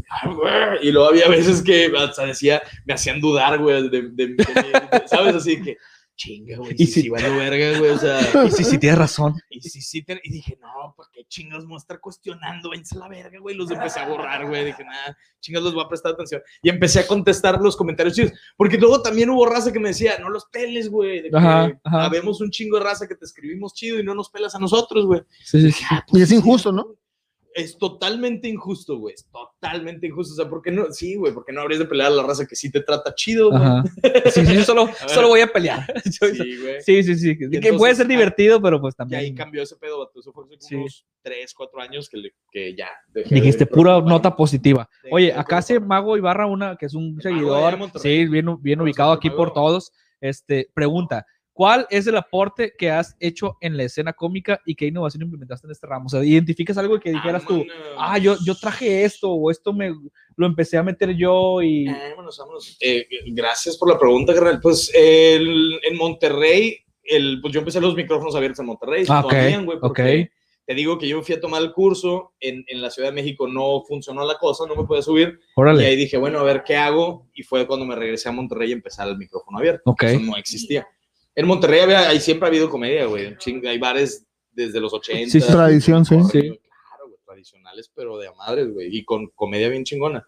ay, güey, y luego había veces que decía, me hacían dudar, güey, de- de- de- ¿sabes? Así que, chinga, güey, Y si- si vale verga, güey, o sea. Y sí, sí, tienes razón. Y sí, te- y dije, no, ¿por qué chingados me voy a estar cuestionando? Váyanse a la verga, güey. Los empecé a borrar, güey. Dije, nada, chingados les voy a prestar atención. Y empecé a contestar los comentarios chidos. Porque luego también hubo raza que me decía, no los peles, güey. De que Ajá, ajá. habemos un chingo de raza que te escribimos chido y no nos pelas a nosotros, güey. Sí, sí, sí. Ah, Y es injusto, ¿no? Es totalmente injusto, güey. Es totalmente injusto. O sea, ¿por qué no? Sí, güey, porque no habrías de pelear a la raza que sí te trata chido, güey. Sí, sí, yo solo, solo voy a pelear. Yo- Sí, güey. Sí, sí, sí. Que entonces, puede ser ah, divertido, pero pues Y ahí también. cambió ese pedo, vato. Eso fue hace Sí. unos 3, 4 años que, le- que ya. dejé Dijiste pura nota positiva. Sí, Oye, acá hace Mago Ibarra una que es un seguidor, sí, bien, bien ubicado aquí por todos. Este, pregunta, ¿cuál es el aporte que has hecho en la escena cómica y qué innovación implementaste en este ramo? O sea, identificas algo que dijeras tú, Vámonos. ah, yo, yo traje esto o esto me lo empecé a meter yo y... Eh, vámonos, vámonos. Eh, gracias por la pregunta, carnal. Pues el- en Monterrey, el, pues yo empecé los micrófonos abiertos en Monterrey. Ah, todavía, ok, güey, porque ok. Te digo que yo fui a tomar el curso en, en la Ciudad de México, no funcionó la cosa, no me pude subir. Y Órale. ahí dije, bueno, a ver qué hago. Y fue cuando me regresé a Monterrey y empezar el micrófono abierto. Ok. Eso no existía. En Monterrey había, ahí siempre ha habido comedia, güey. Hay bares desde los 80. Sí, sí, tradición, sí. Sí. Claro, güey, tradicionales, pero de a madres, güey. Y con comedia bien chingona.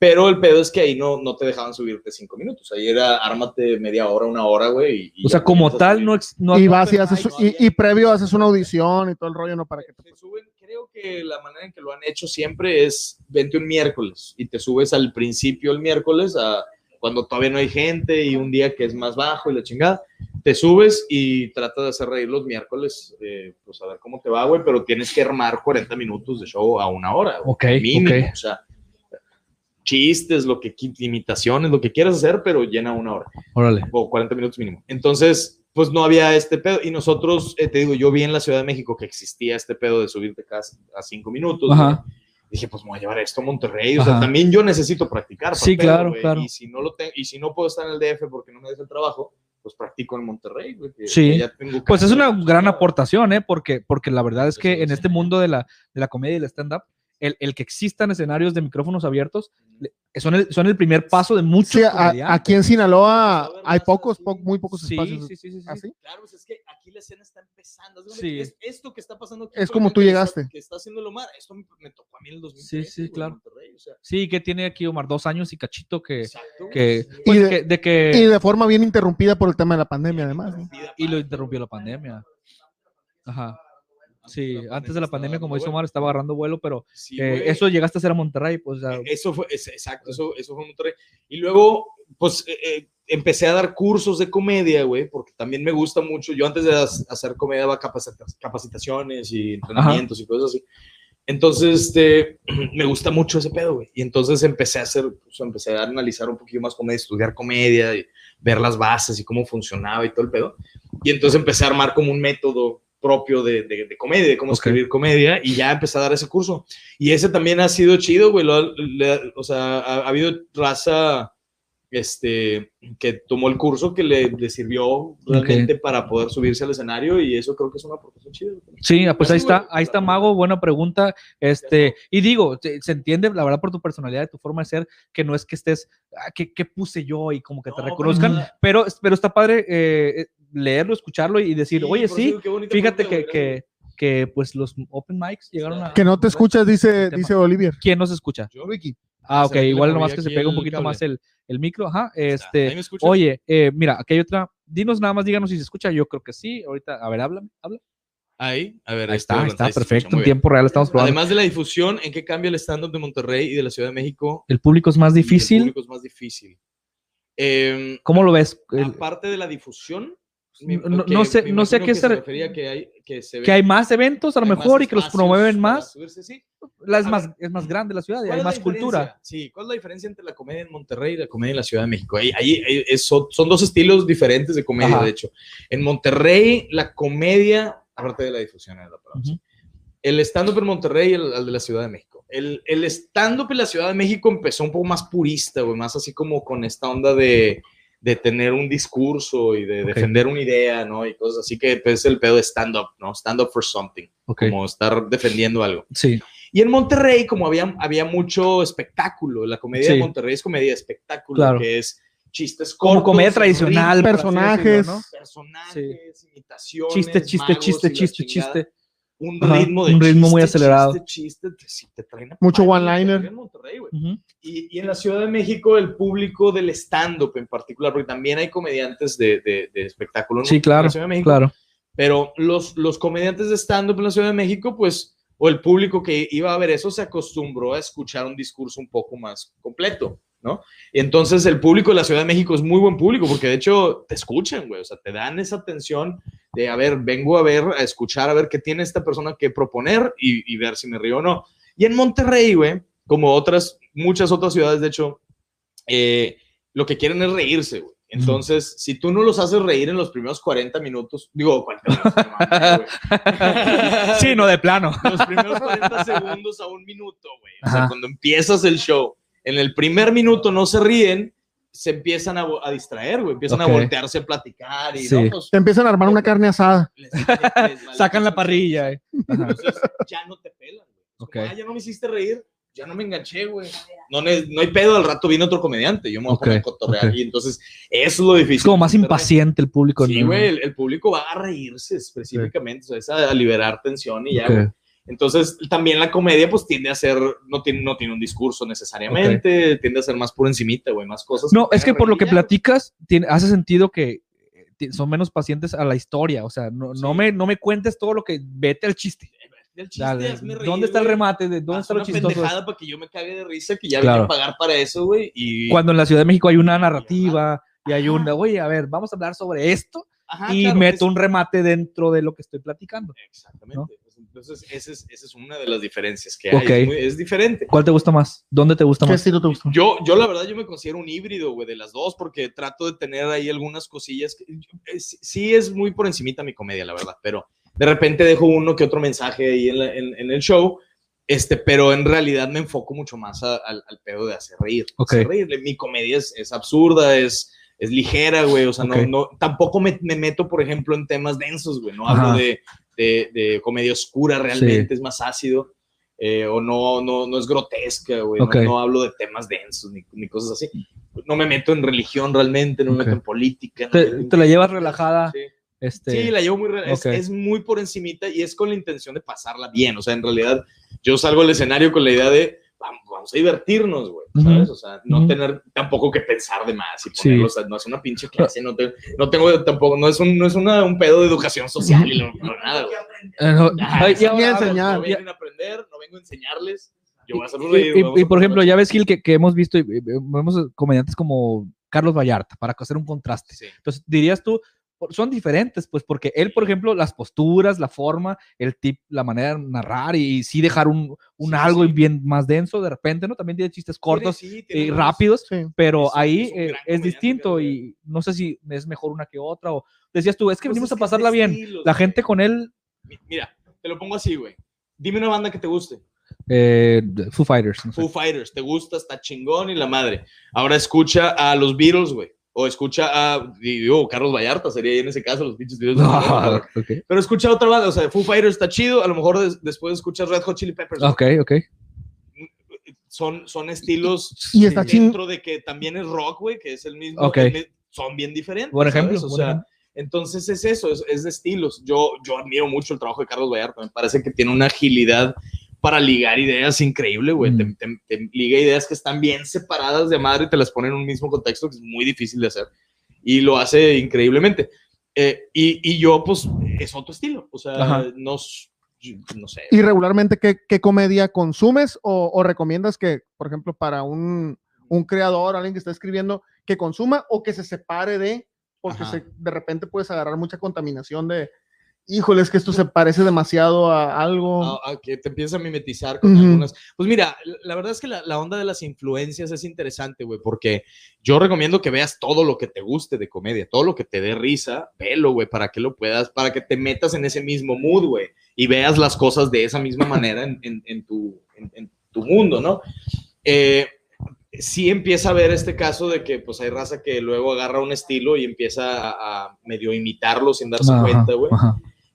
Pero el pedo es que ahí no, no te dejaban subirte cinco minutos. Ahí era ármate media hora, una hora, güey. y- y O sea, como tal, no, no y vas y haces, y, y previo haces una audición y todo el rollo, ¿no? Para que te... Suben, creo que la manera en que lo han hecho siempre es vente un miércoles y te subes al principio el miércoles a cuando todavía no hay gente y un día que es más bajo y la chingada, te subes y tratas de hacer reír los miércoles, eh, pues a ver cómo te va, güey, pero tienes que armar 40 minutos de show a una hora, Ok, mínimo, ok. o sea, chistes, lo que imitaciones, lo que quieras hacer, pero llena una hora Órale. o 40 minutos mínimo. Entonces, pues no había este pedo. Y nosotros, eh, te digo, yo vi en la Ciudad de México que existía este pedo de subirte casi a cinco minutos. Ajá. güey. Dije, pues me voy a llevar esto a Monterrey. O sea, también yo necesito practicar. Sí, claro, claro. Y si no lo tengo, y si no puedo estar en el DF porque no me des el trabajo, pues practico en Monterrey. que Sí. ya tengo Pues es una pues, gran aportación, ¿eh? Porque, porque la verdad es Eso que en este mundo de la, de la comedia y el stand-up, el, el que existan escenarios de micrófonos abiertos son el, son el primer paso de muchos Sí, a- aquí en Sinaloa hay pocos, po- muy pocos Sí, espacios. sí, sí, sí, sí. ¿Así? Claro, pues es que aquí la escena está empezando. Es- esto que está pasando aquí Es como tú que está- llegaste. Que está haciendo lo mar. Esto me, me tocó a mí en el 2013. Sí, sí, claro. O sea, Sí, que tiene aquí Omar dos años y cachito que, exacto, que, pues, Y de- que- de que Y de forma bien interrumpida por el tema de la pandemia, además. ¿no? y lo interrumpió la pandemia. Ajá. Sí, La antes de la pandemia como dice. Omar, estaba agarrando vuelo, pero Sí, eh, eso llegaste a hacer a Monterrey, pues, o sea, Eso fue, es- exacto, eso, eso fue Monterrey. Y luego, pues, eh, eh, empecé a dar cursos de comedia, güey, porque también me gusta mucho. Yo antes de hacer comedia daba capacita- capacitaciones y entrenamientos y cosas así. Entonces, este, me gusta mucho ese pedo, güey. Y entonces empecé a hacer, pues, empecé a analizar un poquito más comedia, estudiar comedia y ver las bases y cómo funcionaba y todo el pedo. Y entonces empecé a armar como un método propio de, de, de comedia, de cómo escribir comedia, y ya empecé a dar ese curso. Y ese también ha sido chido, güey. lo- le- o sea, ha, ha habido raza este, que tomó el curso que le, le sirvió realmente para poder subirse al escenario y eso creo que es una aportación chida. Sí, ah, pues ahí está, ahí está Mago, buena pregunta. Este, y digo, se, se entiende, la verdad, por tu personalidad, tu forma de ser, que no es que estés, ah, ¿qué, qué puse yo? Y como que te No, reconozcan, pero, pero está padre eh, leerlo, escucharlo y decir, oye, sí, fíjate que, que, que, pues los open mics llegaron a... Que no te escuchas, dice, tema. dice Olivier. ¿Quién nos escucha? Yo. Ricky. Ah, ok, igual nomás que se pega un poquito cable. más el, el micro, ajá, Ahí este... me? Oye, eh, mira, aquí hay otra, dinos nada más, díganos si se escucha, yo creo que sí, ahorita, a ver, háblame, habla. Ahí, a ver, Ahí estoy está, está se escucha perfecto, en tiempo real estamos probando. Además de la difusión, ¿en qué cambia el stand-up de Monterrey y de la Ciudad de México? el público es más Y el difícil, público es más difícil. Em, ¿cómo lo ves? Aparte de la difusión, No- sé- no sé a qué se re- refería que hay, que se que hay más eventos a lo mejor y que los promueven más, subirse, sí. la es A más, ver, es más grande la ciudad y ¿Cuál hay la más cultura. Sí, ¿cuál es la diferencia entre la comedia en Monterrey y la comedia en la Ciudad de México? Ahí, ahí- es- son, son dos estilos diferentes de comedia, Ajá. de hecho. En Monterrey, la comedia, aparte de la difusión, es la palabra, Ujú. el stand-up en Monterrey y el, el de la Ciudad de México. El, el stand-up en la Ciudad de México empezó un poco más purista, güey, más así como con esta onda de, de tener un discurso y de Ok. defender una idea, ¿no? Y cosas así que pues, es el pedo de stand-up, ¿no? Stand-up for something, Ok, como estar defendiendo algo. sí, Y en Monterrey, como había, había mucho espectáculo, la comedia Sí. de Monterrey es comedia de espectáculo, Claro. que es chistes como cortos, comedia tradicional, así decirlo, personajes. ¿no? personajes, imitaciones, Chiste, chiste, magos chiste, chiste, chiste. Un Ajá, ritmo de un ritmo muy chiste, acelerado. Chiste, chiste, te, sí, te traen a Mucho one-liner. en. Y, y en la Ciudad de México, el público del stand-up en particular, porque también hay comediantes de, de, de espectáculo en Sí, en claro, la Ciudad de México, claro. pero los, los comediantes de stand-up en la Ciudad de México, pues, o el público que iba a ver eso se acostumbró a escuchar un discurso un poco más completo, ¿no? Entonces el público de la Ciudad de México es muy buen público porque de hecho te escuchan, güey, o sea, te dan esa atención de, a ver, vengo a ver, a escuchar, a ver qué tiene esta persona que proponer y, y ver si me río o no. Y en Monterrey, güey, como otras, muchas otras ciudades, de hecho, eh, lo que quieren es reírse, güey. Entonces, si tú no los haces reír en los primeros 40 minutos, digo, 40 minutos, no mames, güey. Sí, no, de plano. Los primeros 40 segundos a un minuto, güey. O sea, Ajá. cuando empiezas el show, en el primer minuto no se ríen, se empiezan a, a distraer, güey. Empiezan Ok. a voltearse a platicar y Sí. no, pues, Te empiezan a armar una carne asada. les- les- les vale Sacan la parrilla. eh. Entonces, ya no te pelan, güey. Es Ok. como, "Ah, ya no me hiciste reír, ya no me enganché, güey. No, no hay pedo, al rato viene otro comediante, yo me voy Ok, a poner ok. Y entonces, eso es lo difícil. Es como más impaciente el público. Sí, güey, el, el público va a reírse específicamente, o sea, es a, a liberar tensión y ya, güey. Entonces, también la comedia, pues, tiende a ser, no tiene, no tiene un discurso necesariamente, tiende a ser más por encimita, güey, más cosas. No, es que por lo que platicas, tiene, hace sentido que eh, son menos pacientes a la historia. O sea, no, no, Sí. me, no me cuentes todo lo que vete al chiste. güey. El chiste, Dale, reír, ¿Dónde está el güey. remate? ¿De ¿Dónde Haz está lo una chistoso? pendejada para que yo me cague de risa, que ya Claro. vine a pagar para eso, güey. Y... Cuando en la Ciudad de México hay una narrativa y hay una, oye, a ver, vamos a hablar sobre esto Ajá, y claro, meto es- un remate dentro de lo que estoy platicando. Exactamente. ¿no? Entonces, esa es, esa es una de las diferencias que hay. Es, muy- es diferente. ¿Cuál te gusta más? ¿Dónde te gusta ¿Qué más? estilo te gusta? Yo, yo la verdad, yo me considero un híbrido, güey, de las dos, porque trato de tener ahí algunas cosillas. Que, yo- eh, sí- es muy por encimita mi comedia, la verdad, pero de repente dejo uno que otro mensaje ahí en, la- en- en el show, este, pero en realidad me enfoco mucho más a- al, al pedo de hacer reír. Ok. hacer reír. Mi comedia es, es absurda, es, es ligera, güey, o sea, Ok. no, no, tampoco me, me meto, por ejemplo, en temas densos, güey, no Ajá. hablo de, de, de comedia oscura realmente, es más ácido. eh, o no, no, no es grotesca, güey. No, no hablo de temas densos ni, ni cosas así. No me meto en religión realmente, no me meto en política. no Te- la llevas relajada, Sí, Este, Sí, la llevo muy... rela- es- ok. Es, muy por encimita y es con la intención de pasarla bien. O sea, en realidad yo salgo al escenario con la idea de vamos, vamos a divertirnos, güey. Ujú. ¿Sabes? O sea, no tener tampoco que pensar de más y Sí. ponerlo, o sea, no es una pinche clase, no, te- no tengo tampoco, no es un, no es una, un pedo de educación social y no, no nada, güey. no, Ah, ay, y Ni a ahora- enseñar. No vienen a aprender, no vengo a enseñarles. Yo voy a hacerlos Y, reír. y- vamos y, a por ejemplo, ya ves, Gil, que, que hemos visto, vemos comediantes como Carlos Vallarta, para hacer un contraste. Sí. Entonces, dirías tú, son diferentes, pues, porque él, por ejemplo, las posturas, la forma, el tip, la manera de narrar y, sí dejar un, un Sí, algo sí. bien más denso de repente, ¿no? También tiene chistes cortos y rápidos, pero es- ahí es eh, es distinto y no sé si es mejor una que otra o decías tú, es que Pues venimos es a que pasarla bien. estilos, La gente con él, Mi- Mira, te lo pongo así, güey. Dime una banda que te guste. Eh, Foo Fighters. no sé. Foo Fighters, te gusta, está chingón y la madre. Ahora escucha a los Beatles, güey. O escucha a, digo, Carlos Vallarta sería ahí en ese caso, los pinches Beatles. Ah, ok, Pero escucha otra banda, o sea, Foo Fighters está chido, a lo mejor des- después escuchas Red Hot Chili Peppers. ok, ok. Son, son estilos Y está dentro de que también es rock, güey, que es el mismo. Ok. el mi- son bien diferentes. ¿sabes? ejemplo. O buen sea, entonces es eso, es, es de estilos. Yo, yo admiro mucho el trabajo de Carlos Vallarta. Me parece que tiene una agilidad para ligar ideas increíble, güey. Mm. Te, te- te liga ideas que están bien separadas de madre y te las pone en un mismo contexto que es muy difícil de hacer. Y lo hace increíblemente. Eh, y, y yo, pues, es otro estilo. O sea, Ajá. no, no sé. Y regularmente, ¿qué, qué comedia consumes o, o recomiendas que, por ejemplo, para un, un creador, alguien que está escribiendo, que consuma o que se separe de, porque se- de repente puedes agarrar mucha contaminación de, híjole, es que esto se parece demasiado a algo. a, a que te empiezas a mimetizar con algunas. Pues mira, la- verdad es que la, la onda de las influencias es interesante, güey, porque yo recomiendo que veas todo lo que te guste de comedia, todo lo que te dé risa, velo, güey, para que lo puedas, para que te metas en ese mismo mood, güey, y veas las cosas de esa misma manera en, en- en tu, en- en tu mundo, ¿no? Eh, sí empieza a ver este caso de que pues hay raza que luego agarra un estilo y empieza a, a medio imitarlo sin darse Ajá, cuenta, güey.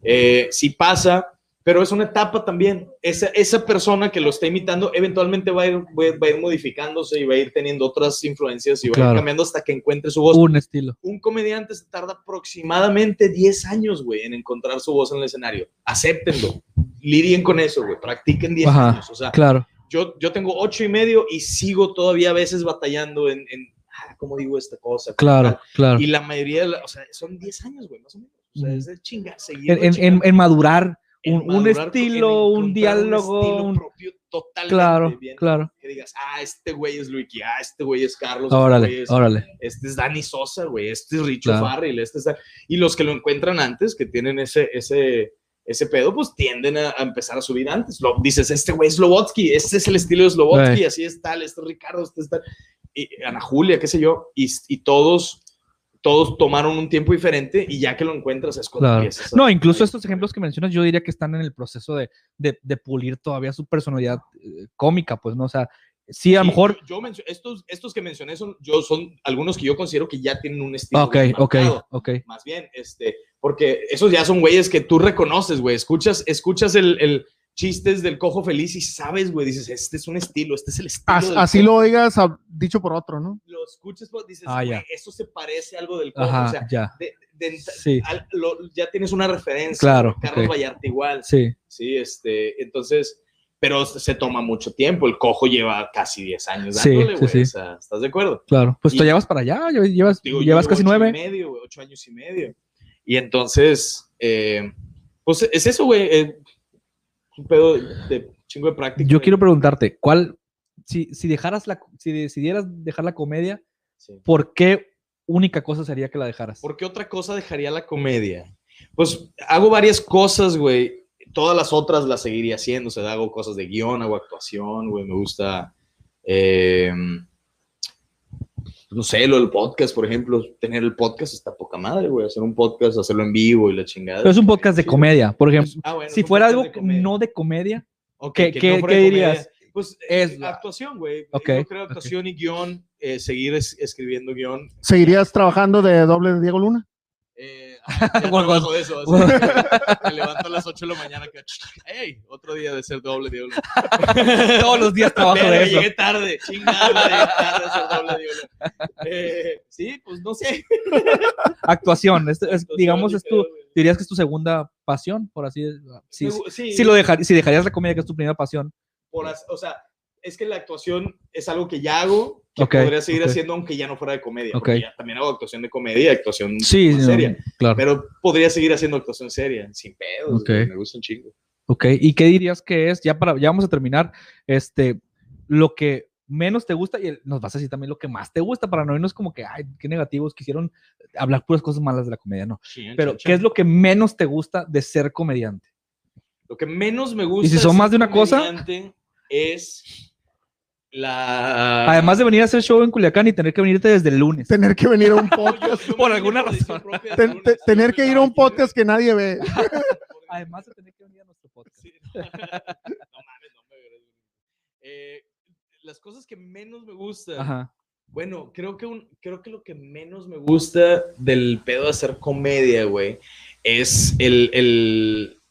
Eh, sí pasa, pero es una etapa también. Esa, esa persona que lo está imitando eventualmente va a, ir, va a- a ir modificándose y va a ir teniendo otras influencias y va a Claro. ir cambiando hasta que encuentre su voz. Un estilo. Un comediante se tarda aproximadamente 10 años, güey, en encontrar su voz en el escenario. Acéptenlo. Lidien con eso, güey. Practiquen 10 Ajá, años. O sea, Claro. yo, yo tengo 8 y medio y sigo todavía a veces batallando en, en ah, ¿cómo digo esta cosa? Claro, claro. Y la mayoría, de la- o sea, son 10 años, güey, más o menos. O sea, es de seguir. En, en- en- en madurar un, un madurar, estilo, en un diálogo. estilo un- propio totalmente Claro, bien. claro. Que digas, ah, este güey es Luiki, ah, este güey es Carlos, este Órale, es- órale. este es Dani Sosa, güey, este es Richo Claro. Farrell, este es... Y los que lo encuentran antes, que tienen ese, ese, ese pedo, pues tienden a, a empezar a subir antes. Lo, dices, este güey es Slobotsky, este es el estilo de Slobotsky, Eh. así es tal, este es Ricardo, este es tal. Y Ana Julia, qué sé yo, y, y todos... Todos tomaron un tiempo diferente y ya que lo encuentras es cuando Claro. empiezas a- No, incluso estos ejemplos que mencionas, yo diría que están en el proceso de, de- de pulir todavía su personalidad eh, cómica, pues, ¿no? O sea, sí, a lo Sí, mejor. Yo, yo estos, estos que mencioné son, yo, son algunos que yo considero que ya tienen un estilo. Ok, ok, ok. Más bien, este, porque esos ya son güeyes que tú reconoces, güey. Escuchas, escuchas el, el chistes del cojo feliz y sabes, güey, dices, este es un estilo, este es el estilo. As- así Cojo. lo oigas ah, dicho por otro, ¿no? Lo escuchas, pues, dices, Ah, eso se parece a algo del cojo. Ajá, o sea, ya. de- de- Sí. al- lo- ya tienes una referencia. Claro, Carlos ok. Vallarta igual. Sí, Sí, este, entonces, pero se toma mucho tiempo. El cojo lleva casi 10 años Sí, dándole, sí, güey. sí. O sea, ¿estás de acuerdo? claro. Pues Y- te llevas para allá, lle- llevas, Digo, yo llevas llevo casi ocho nueve. Y medio, güey, ocho años y medio. Y entonces, eh, pues es eso, güey. eh, un pedo de, chingo de práctica. Yo quiero preguntarte, ¿cuál, si, si dejaras la, si decidieras dejar la comedia, Sí. ¿por qué única cosa sería que la dejaras? ¿Por qué otra cosa dejaría la comedia? Pues hago varias cosas, güey. Todas las otras las seguiría haciendo. O sea, hago cosas de guion, hago actuación, güey. Me gusta, eh, no sé, lo del podcast, por ejemplo. Tener el podcast está poca madre, güey. Hacer un podcast, hacerlo en vivo y la chingada. Pero es un podcast de comedia, por ejemplo. Ah, bueno, si fuera algo de no de comedia, Ok, ¿qué- que qué- no dirías? comedia. Pues Es es la- actuación, güey. Ok, Yo creo actuación y guion, eh, seguir es- escribiendo guion. ¿Seguirías trabajando de doble de Diego Luna? Eh, trabajo de eso. Me levanto a las 8 de la mañana. Que, hey, otro día de ser doble diablo. todos los días trabajo de eso. Llegué tarde, chingada, llegué tarde a ser doble diablo. Eh, sí, pues no sé. Actuación, es- es- Actuación digamos, es tu, dirías que es tu segunda pasión, por así decirlo. Si, sí, si lo dejar, si dejarías la comedia, que es tu primera pasión. por o sea, es que la actuación es algo que ya hago, que Ok, podría seguir ok. haciendo aunque ya no fuera de comedia. Ok. Porque ya también hago actuación de comedia y actuación Sí, no, seria. claro. Pero podría seguir haciendo actuación seria, sin pedos. Me gusta un chingo. Ok, ¿y qué dirías que es, ya para, ya vamos a terminar, este, lo que menos te gusta y nos vas a decir también lo que más te gusta para no irnos como que, ay, qué negativos, quisieron hablar puras cosas malas de la comedia, no. Pero, ¿qué es lo que menos te gusta de ser comediante? Lo que menos me gusta. si son ser más de una cosa? Es la. Además de venir a hacer show en Culiacán y tener que venirte desde el lunes. Tener que venir a un podcast. por alguna razón. ten- te- tener que ir a un podcast que nadie ve. Además de tener que venir a nuestro podcast. Sí, no. no mames, no me Eh, las cosas que menos me gustan. Ajá. Bueno, creo que, un, creo que lo que menos me gusta del pedo de hacer comedia, güey, es el, el-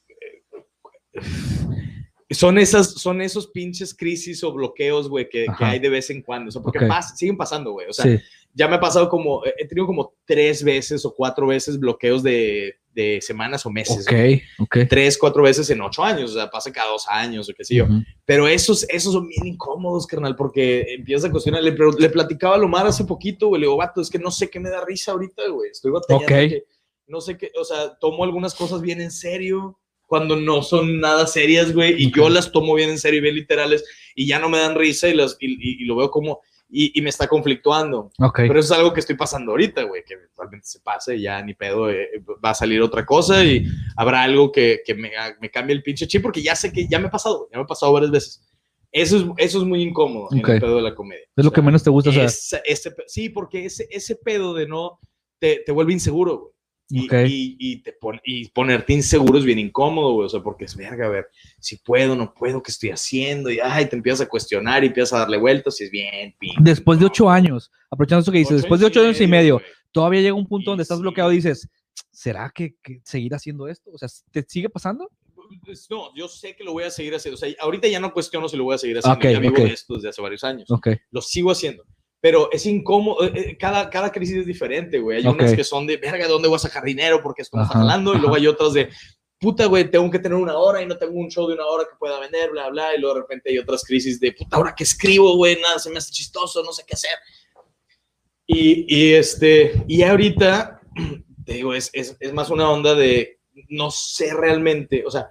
son esas, son esos pinches crisis o bloqueos, güey, que, que hay de vez en cuando. O sea, porque Ok. pas- siguen pasando, güey. O sea, Sí. ya me ha pasado como, he tenido como tres veces o cuatro veces bloqueos de, de semanas o meses. Ok, güey. ok. Tres, cuatro veces en ocho años, o sea, pasa cada dos años o qué sé yo. Ujú. Pero esos, esos son bien incómodos, carnal, porque empiezas a cuestionar. Le, le platicaba a Lomar hace poquito, güey. Le digo, vato, es que no sé qué me da risa ahorita, güey. Estoy batallando. Ok. que no sé qué, o sea, tomo algunas cosas bien en serio cuando no son nada serias, güey. Y yo las tomo bien en serio y bien literales y ya no me dan risa y, las, y, y- y lo veo como. Y, me está conflictuando. Ok. Pero eso es algo que estoy pasando ahorita, güey, que eventualmente se pase y ya ni pedo, eh, va a salir otra cosa y habrá algo que, que me, me cambie el pinche chip, porque ya sé que ya me ha pasado, ya me ha pasado varias veces. Eso es, eso es muy incómodo en Ok. el pedo de la comedia. Es lo O que sea, menos te gusta, esa- ese sí, porque ese, ese pedo de no, te, te vuelve inseguro, güey. Y, Ok. y, y te pon- y ponerte inseguro es bien incómodo, güey. O sea, porque es verga, a ver, si puedo, no puedo, ¿qué estoy haciendo? Y ay, te empiezas a cuestionar y empiezas a darle vueltas y es bien, pinche, Después de ocho años, aprovechando eso que dices, después de ocho años y medio, güey. todavía llega un punto donde estás bloqueado y dices, ¿será que, que seguir haciendo esto? O sea, ¿te sigue pasando? Pues, No, yo sé que lo voy a seguir haciendo. O sea, ahorita ya no cuestiono si lo voy a seguir haciendo. Ok, ya vivo ok. de esto desde hace varios años. Lo sigo haciendo. Pero es incómodo. eh, eh, Cada, cada crisis es diferente, güey. Hay unas Ok. que son de, verga, ¿de dónde voy a sacar dinero? Porque está Ajá, jalando. Y luego hay otras de, puta, güey, tengo que tener una hora y no tengo un show de una hora que pueda vender, bla, bla. Y luego de repente hay otras crisis de, puta, ahora que escribo, güey, nada, se me hace chistoso, no sé qué hacer. Y, y este, y ahorita, te digo, es, es, es más una onda de, no sé realmente, o sea,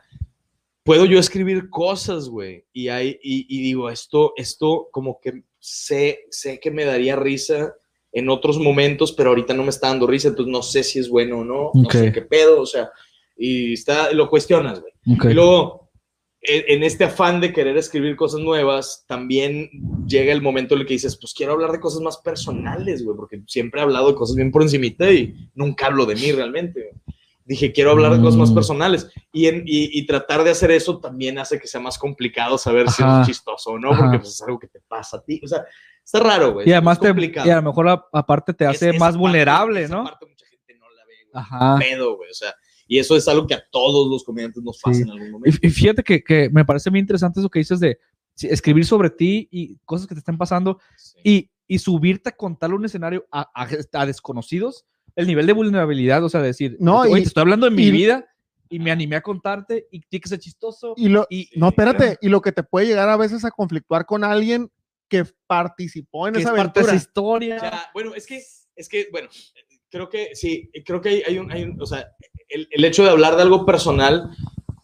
puedo yo escribir cosas, güey, y, hay, y, y digo, esto, esto como que sé, sé que me daría risa en otros momentos, pero ahorita no me está dando risa, entonces no sé si es bueno o no, no sé qué pedo, o sea, y está, lo cuestionas, güey. Y luego, e- en este afán de querer escribir cosas nuevas, también llega el momento en el que dices, pues quiero hablar de cosas más personales, güey, porque siempre he hablado de cosas bien por encimita y nunca hablo de mí realmente. Dije, quiero hablar de cosas más Mm. personales. Y, en, y, y tratar de hacer eso también hace que sea más complicado saber si Ajá. es chistoso o no, Ajá. porque pues, es algo que te pasa a ti. O sea, está raro, güey. Y es además te, y a lo mejor aparte te Es- hace esa más parte- vulnerable, esa ¿no? parte mucha gente no la ve, güey. Ajá. Pedo, güey. O sea, y eso es algo que a todos los comediantes nos pasa Sí. en algún momento. Y, fíjate que, que me parece muy interesante eso que dices de escribir sobre ti y cosas que te estén pasando Sí. y, y subirte a contarle un escenario a, a- a desconocidos, el nivel de vulnerabilidad, o sea, decir, No, oye, y- te estoy hablando de mi y- vida y me animé a contarte y tiene que ser chistoso. Y lo, Y, no, espérate, y lo que te puede llegar a veces a conflictuar con alguien que participó en que es esa parte de aventura. esa historia. Ya, bueno, es que, es que, bueno, creo que sí, creo que hay, hay un, hay un- o sea, el, el hecho de hablar de algo personal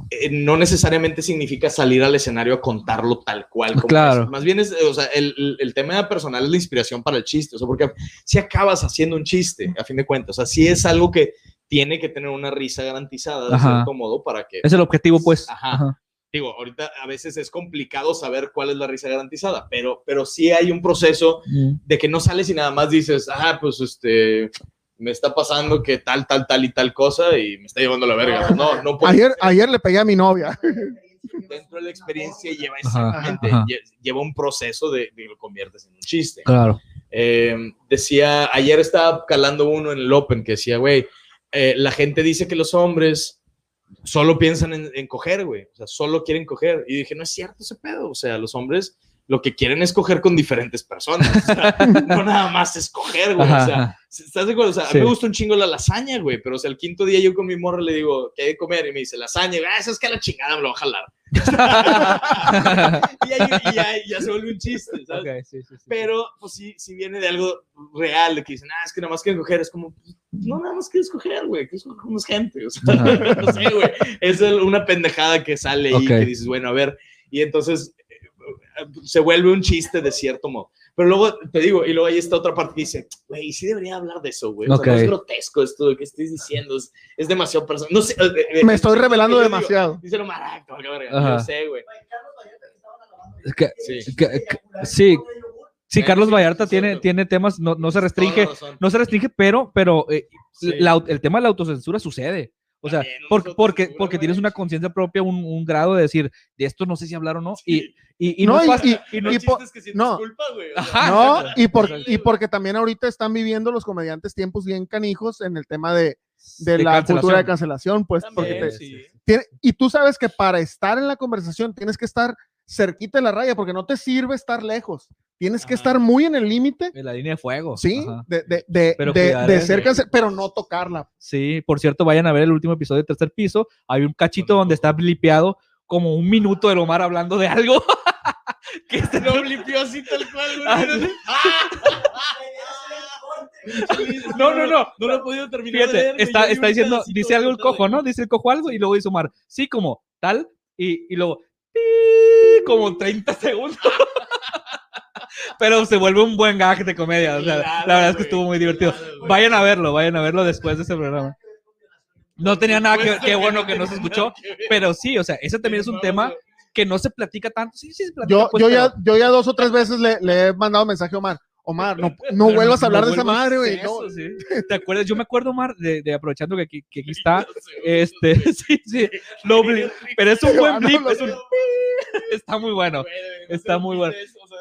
eh, no necesariamente significa salir al escenario a contarlo tal cual. Como Claro. es. Más bien es, o sea, el, el, tema personal es la inspiración para el chiste, o sea, porque si acabas haciendo un chiste, a fin de cuentas, o sea, sí es algo que tiene que tener una risa garantizada, de Ajá. cierto modo, para que, Es el objetivo, pues. Ajá. Ajá. digo, ahorita a veces es complicado saber cuál es la risa garantizada, pero, pero sí hay un proceso Mm. de que no sales y nada más dices, ah, pues este, me está pasando que tal, tal, tal y tal cosa y me está llevando a la verga. No, no puede Ayer, ayer le pegué a mi novia. Dentro de la experiencia lleva exactamente, ajá. lleva un proceso de, de que lo conviertes en un chiste. Claro. Eh, decía, ayer estaba calando uno en el Open que decía, güey, eh, la gente dice que los hombres solo piensan en, en coger, güey, o sea, solo quieren coger. Y dije, no es cierto ese pedo, o sea, los hombres lo que quieren es coger con diferentes personas, o sea, no nada más escoger, güey, o Ajá, sea, ajá. ¿Estás de acuerdo? O sea, a Sí. mí me gusta un chingo la lasaña, güey, pero o sea, el quinto día yo con mi morra le digo, ¿qué hay de comer? Y me dice, lasaña. Y, ah, eso es que a la chingada me lo va a jalar. y y ya- y ya se vuelve un chiste, ¿sabes? Ok, sí, sí. Pero, pues sí, sí viene de algo real, de que dicen, ah, es que nada más quieren coger. Es como, pues, no, nada más quieres coger, güey, que es como más gente. O sea, no sé, güey. Es una pendejada que sale ahí Ok. que dices, bueno, a ver. Y entonces se vuelve un chiste de cierto modo. Pero luego te digo, y luego hay esta otra parte que dice, güey, sí debería hablar de eso, güey. O sea, no es grotesco esto de que estés diciendo, es, es demasiado personal. No sé. eh, eh, Me estoy revelando demasiado. Que valga verga. Ajá. Yo sé, güey. Que- Sí. que- que- sí, sí, Eh, Carlos sí, Vallarta sí, tiene, tiene temas, no, no se restringe, no se restringe, pero, pero eh, Sí. la- el tema de la autocensura sucede. O sea, También porque, porque, porque tienes una conciencia propia, un, un grado de decir, de esto no sé si hablar o no. Y, Sí. y, y No, y- fácil. y- y no- y po- chistes que sientes no. culpa, güey. o sea, Ajá. No, y, por, y porque también ahorita están viviendo los comediantes tiempos bien canijos en el tema de, de de la cancelación. cultura de cancelación, pues, porque te- sí. tiene- y tú sabes que para estar en la conversación tienes que estar cerquita de la raya, porque no te sirve estar lejos, tienes que Ajá. estar muy en el límite, En la línea de fuego. sí, Ajá. de, de, de, Pero de- de cance- pero no tocarla. Sí, por cierto, vayan a ver el último episodio de Tercer Piso. Hay un cachito donde está blipeado como un minuto de Omar hablando de algo. que este- Lo limpió así tal cual, güey. Ah, No, no, no. No lo he podido terminar de Fíjate, leer, güey, está, está diciendo, dice algo el cojo, de- ¿no? Dice el cojo algo y luego dice Omar, sí, como tal, y, y luego, como 30 segundos. Pero se vuelve un buen gag de comedia. O sea, Claro, la verdad es que estuvo muy divertido. claro. Vayan a verlo, vayan a verlo después de ese programa. No tenía nada que qué bueno que no se escuchó, pero sí, o sea, ese también es un tema que no se platica tanto. Sí, sí se platica. Yo, pues, yo, ya, yo ya dos o tres veces le, le he mandado mensaje a Omar, Omar, no, no vuelvas a hablar no de esa madre, güey. no. eso, sí. ¿Te acuerdas? Yo me acuerdo, Omar, de, de aprovechando que aquí, que aquí está, este, sí, sí, lo pero es un buen blip, es un- está muy bueno. Está muy bueno.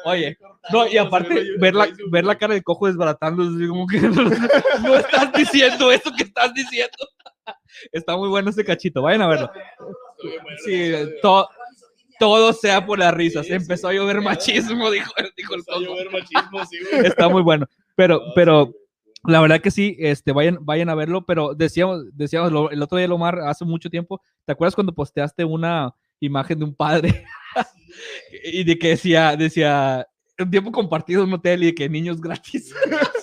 Oye, No, y aparte, ver la, ver la cara del cojo desbaratando, así como que no estás diciendo eso que estás diciendo. Está muy bueno ese cachito, vayan a verlo. Sí, está bien. to- todo sea por las risas. Empezó a llover machismo, dijo, dijo el Empezó a cojo. llover machismo, sí, güey. Está muy bueno. Pero, No, pero la verdad que sí, este, vayan, vayan a verlo, pero decíamos, decíamos lo- el otro día, Lomar, hace mucho tiempo, ¿te acuerdas cuando posteaste una imagen de un padre? y de que decía, decía, un tiempo compartido en un hotel y de que niños gratis.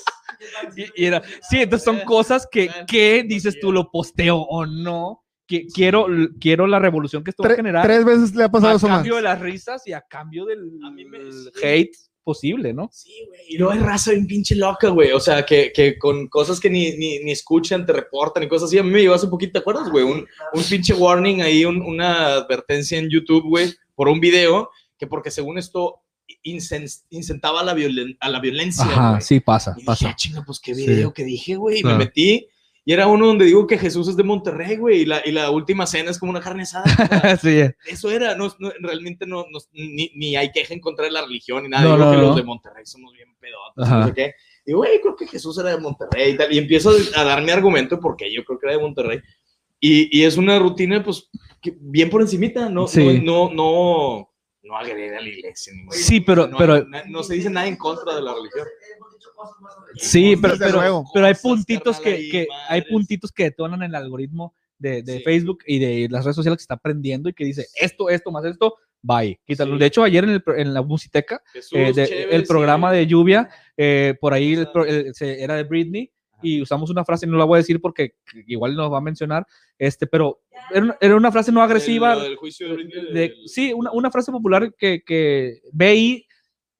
y, y era, sí, entonces son cosas que, que dices tú, lo posteo o no, que quiero, quiero la revolución que esto va a generar tres veces le ha pasado a eso, cambio de las risas y a cambio del A mí me- sí. hate posible, ¿no? Sí, güey. Y luego hay raza bien pinche loca, güey. O sea, que, que con cosas que ni, ni, ni escuchan, te reportan y cosas así. A mí me llegó hace poquito, ¿te acuerdas, güey? Un, un pinche warning ahí, un- una advertencia en YouTube, güey, por un video, que porque según esto incen- incentaba a la, violen- a la violencia, güey. sí pasa, Y dije, "Ah, chinga, pues qué Sí. video que dije, güey. Y Claro. me metí. Y era uno donde digo que Jesús es de Monterrey, güey. Y la, y la última cena es como una carne asada. sí. eso era. No, no- realmente no, no- ni, ni hay queja en contra de la religión ni nada. No, digo que los de Monterrey somos bien pedotes. No sé qué. Digo, güey, creo que Jesús era de Monterrey y tal. Y empiezo a dar mi argumento porque yo creo que era de Monterrey. Y, y es una rutina, pues, que bien por encimita. No, Sí. no, no, no, no agrede a la iglesia. Ni Sí, pero- no, pero- no, no se dice nada en contra de la religión. Sí, pero, pero, pero hay puntitos que, que hay puntitos que detonan el algoritmo de, de Sí. Facebook y de las redes sociales que está aprendiendo y que dice esto, esto más esto, bye, quítalo. Sí. De hecho, ayer en, el en la musiteca, Jesús, eh, de- chévere, el sí. programa de lluvia, eh, por ahí el el- era de Britney y usamos una frase, no la voy a decir porque igual nos va a mencionar, este, pero era una, era una frase no agresiva. Del- del juicio de Britney, de- sí, una, una frase popular que, que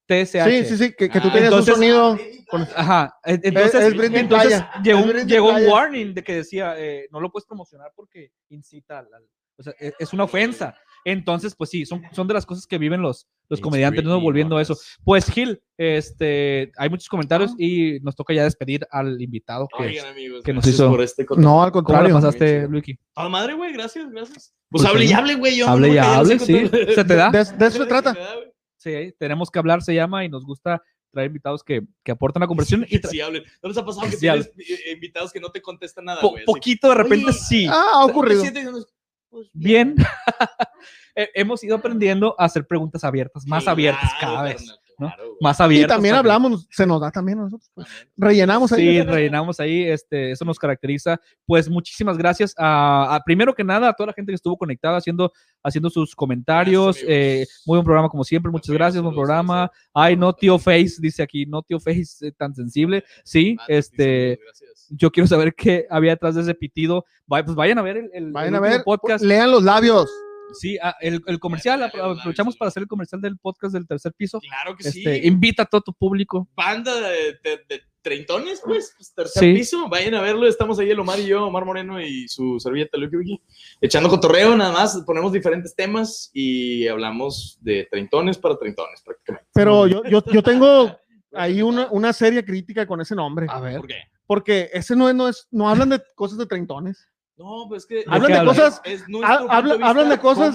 B-I-T-S-H. Sí, sí, sí, que, que tú Ah, entonces- un sonido. con- Ajá, en- entonces, es Britney entonces Playa, llegó, llegó un warning de que decía, eh, no lo puedes promocionar porque incita al... al- o sea, e- es, una ofensa. Entonces, pues sí, son, son de las cosas que viven los, los It's comediantes, ¿no? Volviendo a eso. Pues Gil, este, hay muchos comentarios y nos toca ya despedir al invitado que... Oigan, amigos, que nos hizo- por este. No, al ¿Cómo contrario. pasaste, chido. Luiki? A la madre, güey, gracias, gracias. Pues, Pues hable sí. y hable, güey. Yo Hable y hable, sí. ¿Se te da? De, de eso se trata. Sí, tenemos que hablar, se llama, y nos gusta traer invitados que, que aportan la conversación. y Que tra- sí hablen. ¿No les ha pasado que Sí tienes eh, invitados que no te contestan nada, po- poquito de repente Oye, sí. Ah, ha ¿cómo te ocurrido. pues, bien. Hemos ido aprendiendo a hacer preguntas abiertas, más abiertas cada vez. carnal, ¿no? claro. Más Y abiertas. también hablamos, se nos da también a nosotros. pues. Rellenamos ahí. Sí, rellenamos ahí, este, eso nos caracteriza. Pues muchísimas gracias a, a- primero que nada a toda la gente que estuvo conectada haciendo, haciendo sus comentarios. Gracias, eh, muy buen programa como siempre, muchas gracias, buen programa. Ay, no tío Face, dice aquí, no tío Face eh, tan sensible. Sí, Ah, este, gracias. yo quiero saber qué había detrás de ese pitido. Pues vayan a ver el, el- Vayan el a ver, podcast. lean los labios. Sí, ah, el, el comercial, apro- los aprovechamos labios, para hacer el comercial del podcast del tercer piso. Claro que Este, sí. invita a todo tu público. Banda de, de, de treintones, pues, pues, tercer Sí. piso. Vayan a verlo. Estamos ahí el Omar y yo, Omar Moreno y su servilleta Lucky echando cotorreo nada más. Ponemos diferentes temas y hablamos de treintones para treintones, prácticamente. Pero yo, yo, yo tengo ahí una, una seria crítica con ese nombre. A ver. ¿Por qué? Porque ese no es, no es, no hablan de cosas de treintones. No, pues es que. Hablan de cosas- hablan de cosas,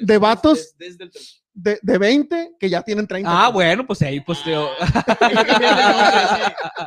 de vatos. es desde el. De, de 20 que ya tienen 30. Ah, pues. bueno, pues ahí, pues el nombre, sí.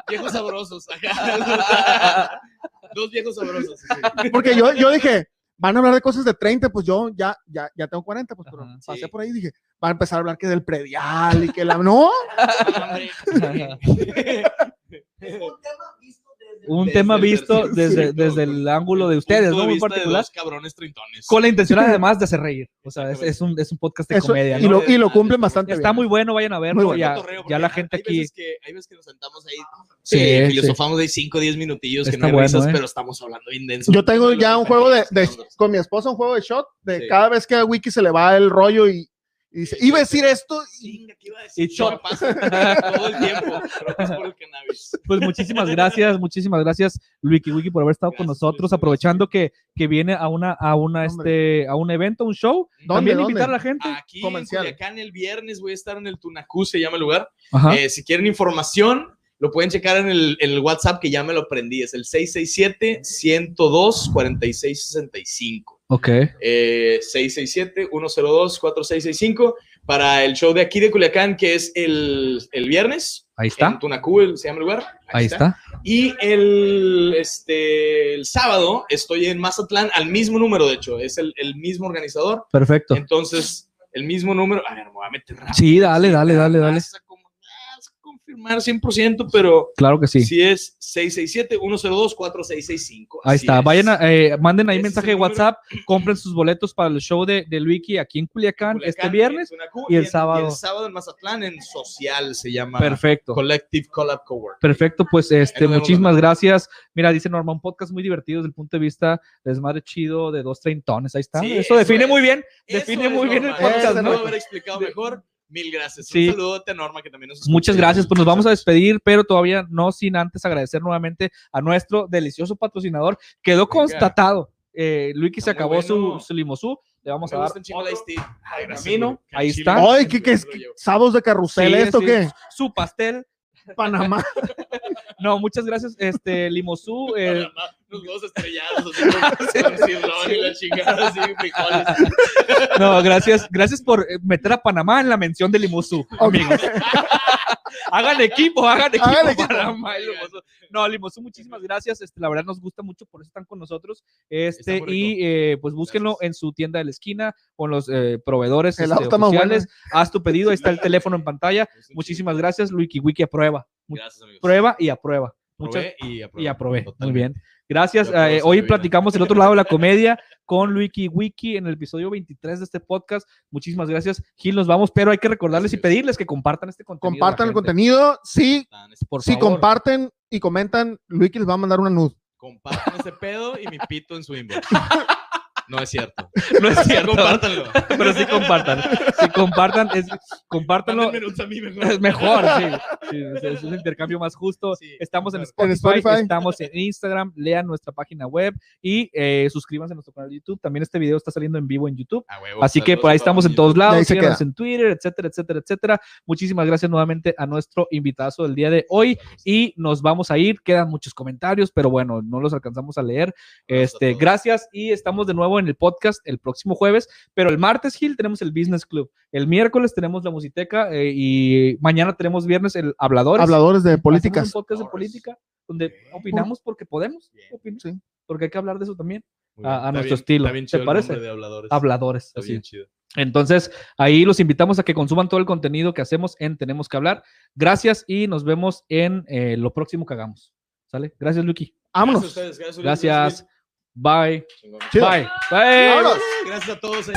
Viejos sabrosos. Dos viejos sabrosos. sí. Porque yo, yo dije, van a hablar de cosas de 30, pues yo ya, ya, ya tengo 40, pues pero Ajá, pasé sí. por ahí y dije, van a empezar a hablar que del predial y que la... No, Un Desde tema visto desde, desde el ángulo de ustedes, punto ¿no? Muy particular. dos cabrones treintones. Con la intención además de hacer reír. O sea, es, es un, es un podcast de eso, comedia, y, ¿no? lo, y lo cumplen bastante Está bien. muy bueno, vayan a verlo. bueno. ya, ya la gente hay aquí. Veces que, hay veces que nos sentamos ahí. Sí, Sí, sí. filosofamos de 5 o 10 minutillos que Está no hay bueno, risas, ¿eh? pero estamos hablando bien denso. Yo tengo ya un juego de, de- con mi esposa, un juego de shot, de Sí. cada vez que a Wiki se le va el rollo y, y dice, iba a decir esto, y Chinga, ¿qué iba a decir? Y shot. Me pasa todo el tiempo. Creo que es por el cannabis. Pues muchísimas gracias, muchísimas gracias, Wiki Wiki, por haber estado con nosotros, Luis, aprovechando que, que viene a una, a una, este, a un evento, un show. ¿Dónde, También dónde? invitar a la gente. Aquí Comercial. en Culiacán el viernes voy a estar en el Tunacú, se llama el lugar. Eh, si quieren información, lo pueden checar en el, en el WhatsApp que ya me lo aprendí. Es el 667-102-4665. Ok. Eh, 667-102-4665 para el show de aquí de Culiacán, que es el, el viernes. Ahí En está. Tunacú el- se llama el lugar. Ahí está. Y el, este, el sábado estoy en Mazatlán, al mismo número, de hecho, es el, el mismo organizador. Perfecto. Entonces, el mismo número. A ver, me voy a meter rápido. Sí, dale, dale, dale, dale. a como- vas a confirmar 100%, pero Claro que sí. si es 667-102-4665. Ahí está. es. Vayan a, eh, manden ahí es mensaje de. WhatsApp, compren sus boletos para el show de, de Wiki aquí en Culiacán, Culiacán, este viernes. y el sábado. el sábado en Mazatlán, en Social, se llama Perfecto. Collective Collab Cowork. Perfecto, pues este, muchísimas gracias. Mira, dice Norma, un podcast muy divertido desde el punto de vista desmadre chido de dos treintones. Ahí está. Sí, eso eso define es. muy bien, define muy bien el podcast, ¿no? haber explicado mejor. Mil gracias. Sí. Un saludote a Norma, que también nos escucha. Muchas gracias, pues nos vamos a despedir, pero todavía no sin antes agradecer nuevamente a nuestro delicioso patrocimador. Quedó Venga. constatado. Eh, Luiki se acabó bueno. su, su limosú. Le vamos Me a dar. Ay, camino. Ahí está. ay, ¿qué, qué es? ¿Sábados de carrusel Sí, esto sí. qué? su pastel. Panamá. No, muchas gracias, este Limosú. eh, Unos huevos estrellados, así con, cirlón y la chingada, así, frijoles. no, gracias, gracias por eh, meter a Panamá en la mención de Limosú, amigos. hagan equipo, hagan equipo, Hagan equipo. Panamá y Limosú. No, Limosú, muchísimas gracias. Este, la verdad nos gusta mucho, por eso están con nosotros. Este, y eh, pues búsquenlo Gracias. en su tienda de la esquina, con los eh, proveedores El este, oficiales. Haz tu pedido, ahí está el teléfono en pantalla. Muchísimas gracias, Wiki Wiki aprueba. Gracias, amigos. Prueba y aprueba. Muchas, y aprobé. y aprobé. Muy bien. Gracias. Eh, hoy platicamos el otro lado de la comedia con Luiki Wiki en el episodio 23 de este podcast. Muchísimas gracias. Gil, nos vamos, pero hay que recordarles y pedirles que compartan este contenido. Compartan el contenido. Sí, Por si favor. comparten y comentan, Luiki les va a mandar una nud. Compartan este pedo y mi pito en su inbox. No es cierto. No es cierto. Compártanlo. pero sí compartan. Si compartan, es, compártanlo. A mí mejor. Es mejor, sí. Sí, es- es un intercambio más justo. Sí, estamos en. Spotify, En Spotify. estamos en Instagram, lean nuestra página web y eh, suscríbanse a nuestro canal de YouTube. También este video está saliendo en vivo en YouTube. Huevo, Así que por ahí estamos en todos. lados, síganos en Twitter, etcétera, etcétera, etcétera. Muchísimas gracias nuevamente a nuestro invitado del día de hoy y nos vamos a ir. Quedan muchos comentarios, pero bueno, no los alcanzamos a leer. Este, gracias y estamos de nuevo en el podcast el próximo jueves, pero el martes, Gil, tenemos el Business Club. El miércoles tenemos la Musiteca eh, y mañana tenemos viernes el Habladores. Habladores de políticas. Un podcast de política donde opinamos porque podemos. Sí. Porque hay que hablar de eso también. A- nuestro bien- estilo. Está bien ¿Te parece? de habladores. Habladores. Está así. bien chido. Entonces, ahí los invitamos a que consuman todo el contenido que hacemos en Tenemos que hablar. Gracias y nos vemos en eh, lo próximo que hagamos. ¿Sale? Gracias, Lucky. Vámonos. Gracias a ustedes, gracias, Gracias. Bye. Bye. Bye. Gracias a todos.